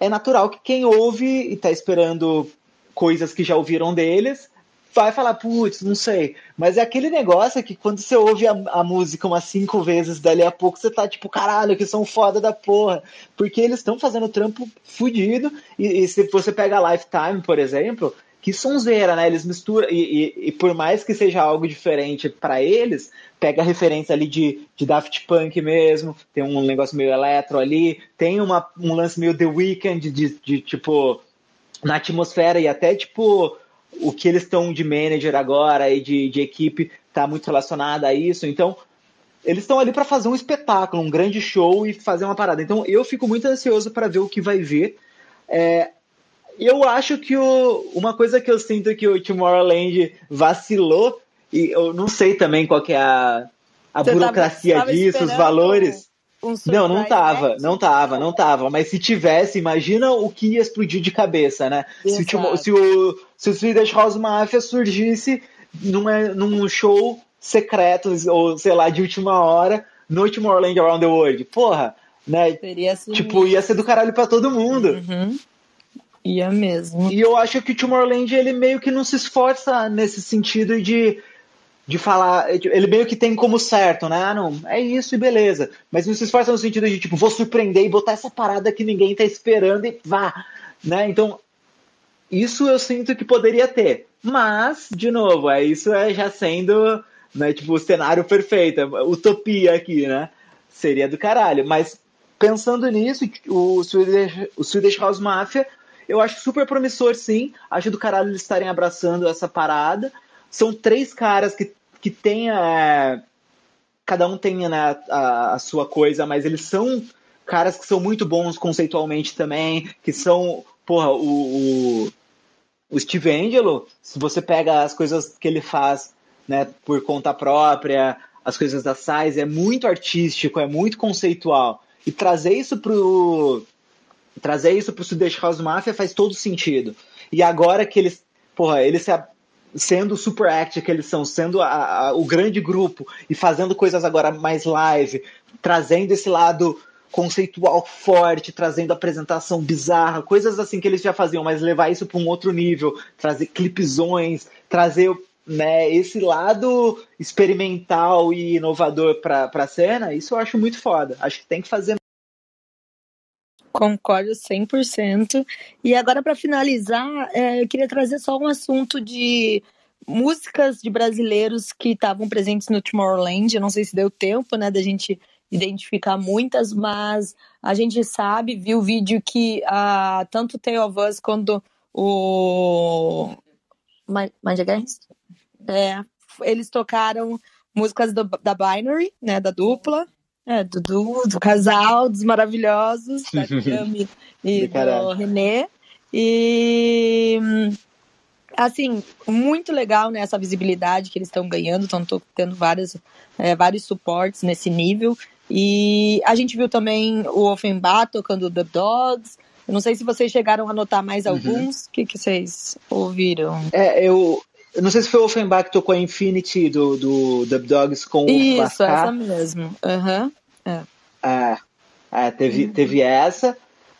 é natural que quem ouve e está esperando coisas que já ouviram deles vai falar, putz, não sei. Mas é aquele negócio que quando você ouve a, a, música umas cinco vezes, dali a pouco você tá tipo, caralho, que são foda da porra. Porque eles estão fazendo trampo fudido. E, e, se você pega a Lifetime, por exemplo, que sonzeira, né? Eles misturam. E, e, e por mais que seja algo diferente para eles, pega a referência ali de, de Daft Punk mesmo, tem um negócio meio eletro ali, tem uma, um lance meio The Weeknd de, de, de tipo. Na atmosfera e até tipo o que eles estão de manager agora e de, de equipe está muito relacionado a isso. Então, eles estão ali para fazer um espetáculo, um grande show e fazer uma parada. Então, eu fico muito ansioso para ver o que vai vir. É, eu acho que o, uma coisa que eu sinto que o Tomorrowland vacilou, e eu não sei também qual que é a, a burocracia tava, disso, os valores. Um, um não, não tava, não tava, não tava. Mas se tivesse, imagina o que ia explodir de cabeça, né? Se o, se o, se o Swedish House Mafia surgisse numa, num show secreto, ou sei lá, de última hora, no Tomorrowland Around the World. Porra, né? Assim tipo, ia ser do caralho pra todo mundo. Uhum. Ia mesmo. E eu acho que o Tomorrowland, ele meio que não se esforça nesse sentido de, de falar. Ele meio que tem como certo, né? Ah, não, é isso e beleza. Mas não se esforça no sentido de, tipo, vou surpreender e botar essa parada que ninguém tá esperando e vá. Né? Então, isso eu sinto que poderia ter. Mas, de novo, é, isso é já sendo né, tipo o cenário perfeito, utopia aqui, né? Seria do caralho. Mas pensando nisso, o Swedish, o Swedish House Mafia eu acho super promissor, sim. Acho do caralho eles estarem abraçando essa parada. São três caras que, que têm. É... Cada um tem né, a, a sua coisa, mas eles são caras que são muito bons conceitualmente também, que são, porra, o, o, o, Steve Angelo, se você pega as coisas que ele faz, né, por conta própria, as coisas da Size, é muito artístico, é muito conceitual. E trazer isso pro, trazer isso pro Sudeste House Mafia faz todo sentido. E agora que eles, porra, eles se, sendo o super act que eles são, sendo a, a, o grande grupo e fazendo coisas agora mais live, trazendo esse lado conceitual forte, trazendo apresentação bizarra, coisas assim que eles já faziam, mas levar isso para um outro nível, trazer clipezões, trazer né, esse lado experimental e inovador para a cena, isso eu acho muito foda. Acho que tem que fazer Concordo 100%. E agora, para finalizar, é, eu queria trazer só um assunto de músicas de brasileiros que estavam presentes no Tomorrowland. Eu não sei se deu tempo, né, da gente identificar muitas, mas a gente sabe, viu o vídeo que uh, tanto Tale of Us quanto o Mind Against, é, eles tocaram músicas do, da Binary, né, da dupla, é, do, do, do casal, dos maravilhosos, <laughs> da Cami e do René. E assim, muito legal né, essa visibilidade que eles estão ganhando, estão tendo várias, é, vários suportes nesse nível. E a gente viu também o Offenbach tocando The Dogs. Eu não sei se vocês chegaram a notar mais uhum. alguns. O uhum. que, que vocês ouviram? É, eu, eu não sei se foi o Offenbach que tocou a Infinity do, do The Dogs com Isso, o Isso, essa mesmo. Uhum. É. é. é teve, uhum. teve essa.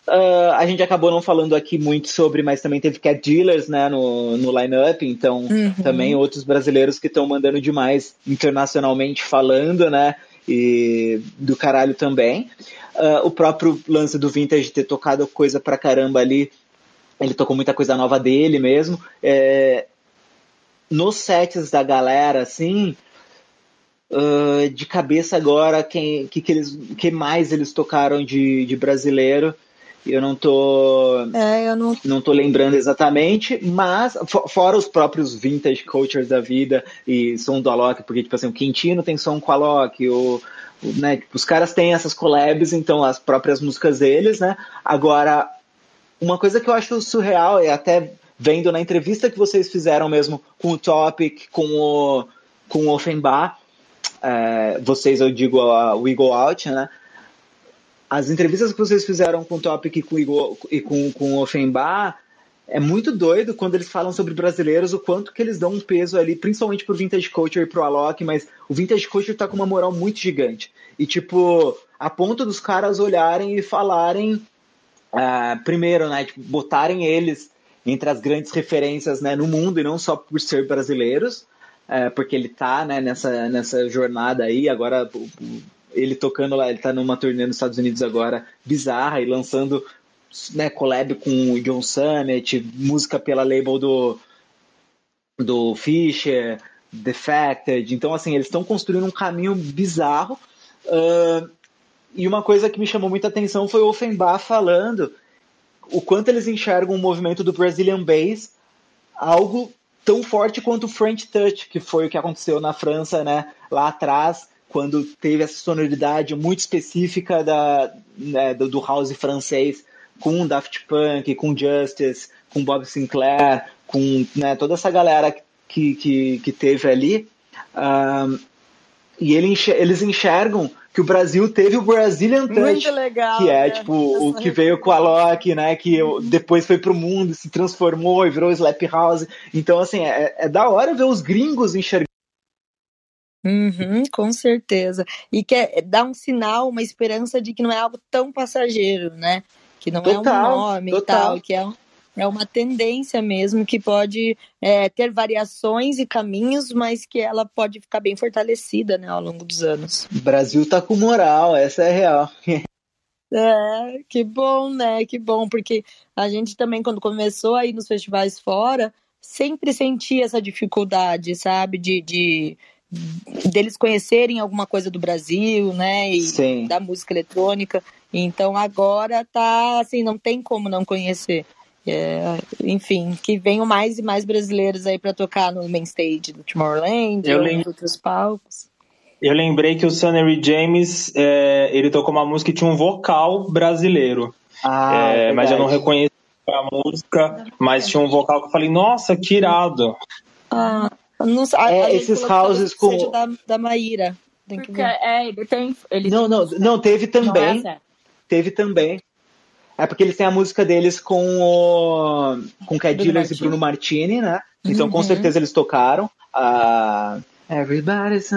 Uh, a gente acabou não falando aqui muito sobre, mas também teve Cat Dealers né, no, no line-up, então uhum. também outros brasileiros que estão mandando demais internacionalmente falando, né? E do caralho também. Uh, o próprio lance do Vintage ter tocado coisa pra caramba ali, ele tocou muita coisa nova dele mesmo. É, nos sets da galera, assim, Uh, de cabeça agora, quem que, que, eles, que mais eles tocaram de, de brasileiro. Eu não tô. É, eu não... não tô lembrando exatamente, mas fora os próprios vintage cultures da vida e som do Alok, porque, tipo assim, o Quintino tem som com o Alok, o, né, tipo, os caras têm essas collabs, então as próprias músicas deles, né? Agora, uma coisa que eu acho surreal, é até vendo na entrevista que vocês fizeram mesmo com o Topic, com o, com o Offenbach, é, vocês, eu digo o Eagle Out, né? As entrevistas que vocês fizeram com o Topic e com e com, com o Offenbar é muito doido quando eles falam sobre brasileiros, o quanto que eles dão um peso ali, principalmente pro Vintage Culture e pro Alok, mas o Vintage Culture tá com uma moral muito gigante. E, tipo, a ponto dos caras olharem e falarem, uh, primeiro, né, tipo, botarem eles entre as grandes referências né, no mundo, e não só por ser brasileiros, é, porque ele tá né, nessa, nessa jornada aí, agora ele tocando lá, ele tá numa turnê nos Estados Unidos agora, bizarra, e lançando né, collab com o John Summit, música pela label do, do Fisher, Defected, então assim, eles estão construindo um caminho bizarro, uh, e uma coisa que me chamou muita atenção foi o Offenbach falando o quanto eles enxergam o movimento do Brazilian Bass algo tão forte quanto o French Touch, que foi o que aconteceu na França, né, lá atrás, quando teve essa sonoridade muito específica da, né, do, house francês, com Daft Punk, com Justice, com Bob Sinclair, com né, toda essa galera que, que, que teve ali. Um, e ele, eles enxergam que o Brasil teve o Brazilian Touch, legal, que é né? tipo o que veio com a Loki, né? Que depois foi pro mundo, se transformou e virou Slap House. Então, assim, é, é da hora ver os gringos enxergando. Uhum, com certeza. E que dá um sinal, uma esperança de que não é algo tão passageiro, né? Que não total, é um nome total. e tal, que é um é uma tendência mesmo que pode é, ter variações e caminhos, mas que ela pode ficar bem fortalecida né, ao longo dos anos. O Brasil tá com moral, essa é real. <laughs> É, que bom, né? Que bom, porque a gente também, quando começou aí nos festivais fora, sempre sentia essa dificuldade, sabe? De, de deles conhecerem alguma coisa do Brasil, né? E Sim. da música eletrônica. Então agora tá assim, não tem como não conhecer. É, enfim, que venham mais e mais brasileiros aí para tocar no main stage do Tomorrowland eu ou em outros palcos. Eu lembrei que o Sonny James, é, ele tocou uma música que tinha um vocal brasileiro. Ah, é, mas eu não reconheci a música, mas tinha um vocal que eu falei, nossa, que irado. Ah, não, a, é, a esses houses com... Da, da Maíra. Porque, é, ele tem... Ele não, tem não, não, teve também. Não é teve também. É porque eles têm a música deles com o com Cat Dealers e Bruno Martini, né? Então uhum. com certeza eles tocaram. Uh, Everybody's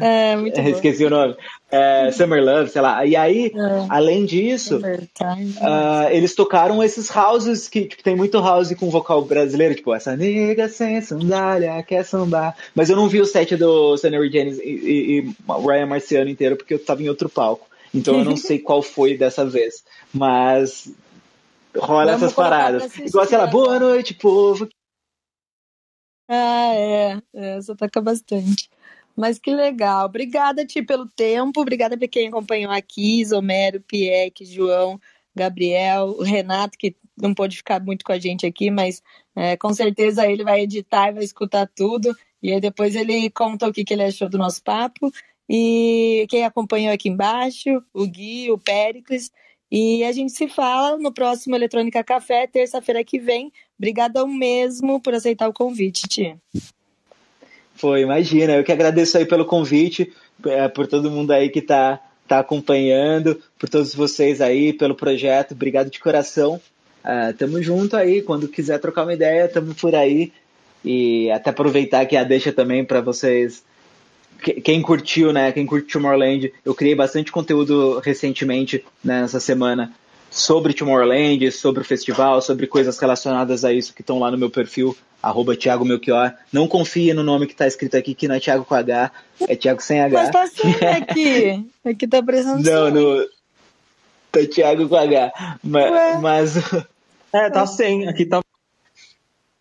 É, muito <laughs> bom. Esqueci o nome. É, Summer Love, sei lá. E aí, é. além disso, uh, eles tocaram esses houses que tipo, tem muito house com vocal brasileiro, tipo, essa nega sem sandália quer sambar. Mas eu não vi o set do Sunny James e, e, e Ryan Marciano inteiro porque eu tava em outro palco. Então eu não <laughs> sei qual foi dessa vez. Mas rola Vamos essas paradas. Igual, lá, boa noite, povo. Ah, é. Essa toca bastante. Mas que legal. Obrigada, Ti, pelo tempo. Obrigada para quem acompanhou aqui. Isomero, Pieck, João, Gabriel, o Renato, que não pôde ficar muito com a gente aqui, mas é, com certeza ele vai editar e vai escutar tudo. E aí depois ele conta o que, que ele achou do nosso papo. E quem acompanhou aqui embaixo, o Gui, o Péricles. E a gente se fala no próximo Eletrônica Café, terça-feira que vem. Obrigadão mesmo por aceitar o convite, Tia. Foi, imagina. Eu que agradeço aí pelo convite, é, por todo mundo aí que está tá acompanhando, por todos vocês aí, pelo projeto. Obrigado de coração. Uh, tamo junto aí. Quando quiser trocar uma ideia, tamo por aí. E até aproveitar aqui a deixa também para vocês quem curtiu, né? Quem curte Tomorrowland, eu criei bastante conteúdo recentemente né, nessa semana sobre Tomorrowland, sobre o festival, sobre coisas relacionadas a isso que estão lá no meu perfil, arroba Thiago Melchior. Não confie no nome que está escrito aqui, que não é Thiago com H, é Thiago sem H. Mas tá sim <laughs> aqui. Aqui tá precisando Não, no... Tá Thiago com H. Mas, mas... É, tá <laughs> sem. Aqui tá...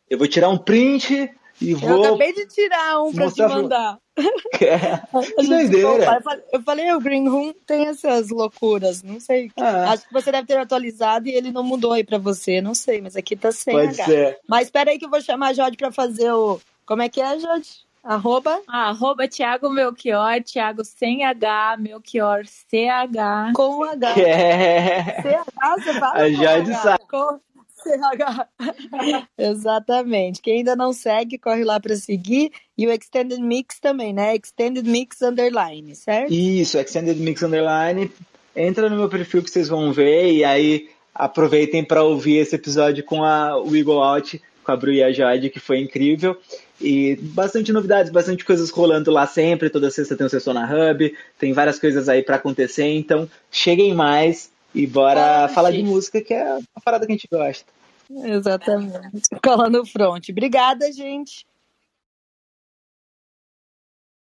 Eu vou tirar um print e vou. Eu acabei de tirar um pra te mandar. <laughs> É. Que doideira. Eu falei, o Green Room tem essas loucuras, não sei. Ah. Acho que você deve ter atualizado e ele não mudou aí pra você, não sei, mas aqui tá sem Pode H. Ser. Mas espera aí que eu vou chamar a Jode pra fazer o. Como é que é, Jode? Arroba? Ah, arroba Thiago Melchior, Thiago sem H, Melchior CH. Com H. É. CH, você fala? A Jade sabe. Com... CH. <laughs> Exatamente. Quem ainda não segue, corre lá para seguir. E o Extended Mix também, né? Extended Mix Underline, certo? Isso, Extended Mix Underline. Entra no meu perfil que vocês vão ver e aí aproveitem para ouvir esse episódio com a Wiggle Out, com a Bru e a Jade, que foi incrível. E bastante novidades, bastante coisas rolando lá sempre. Toda sexta tem o Sessão na Hub, tem várias coisas aí para acontecer. Então, cheguem mais e bora falar de música, que é a parada que a gente gosta. Exatamente. Cola no front. Obrigada, gente.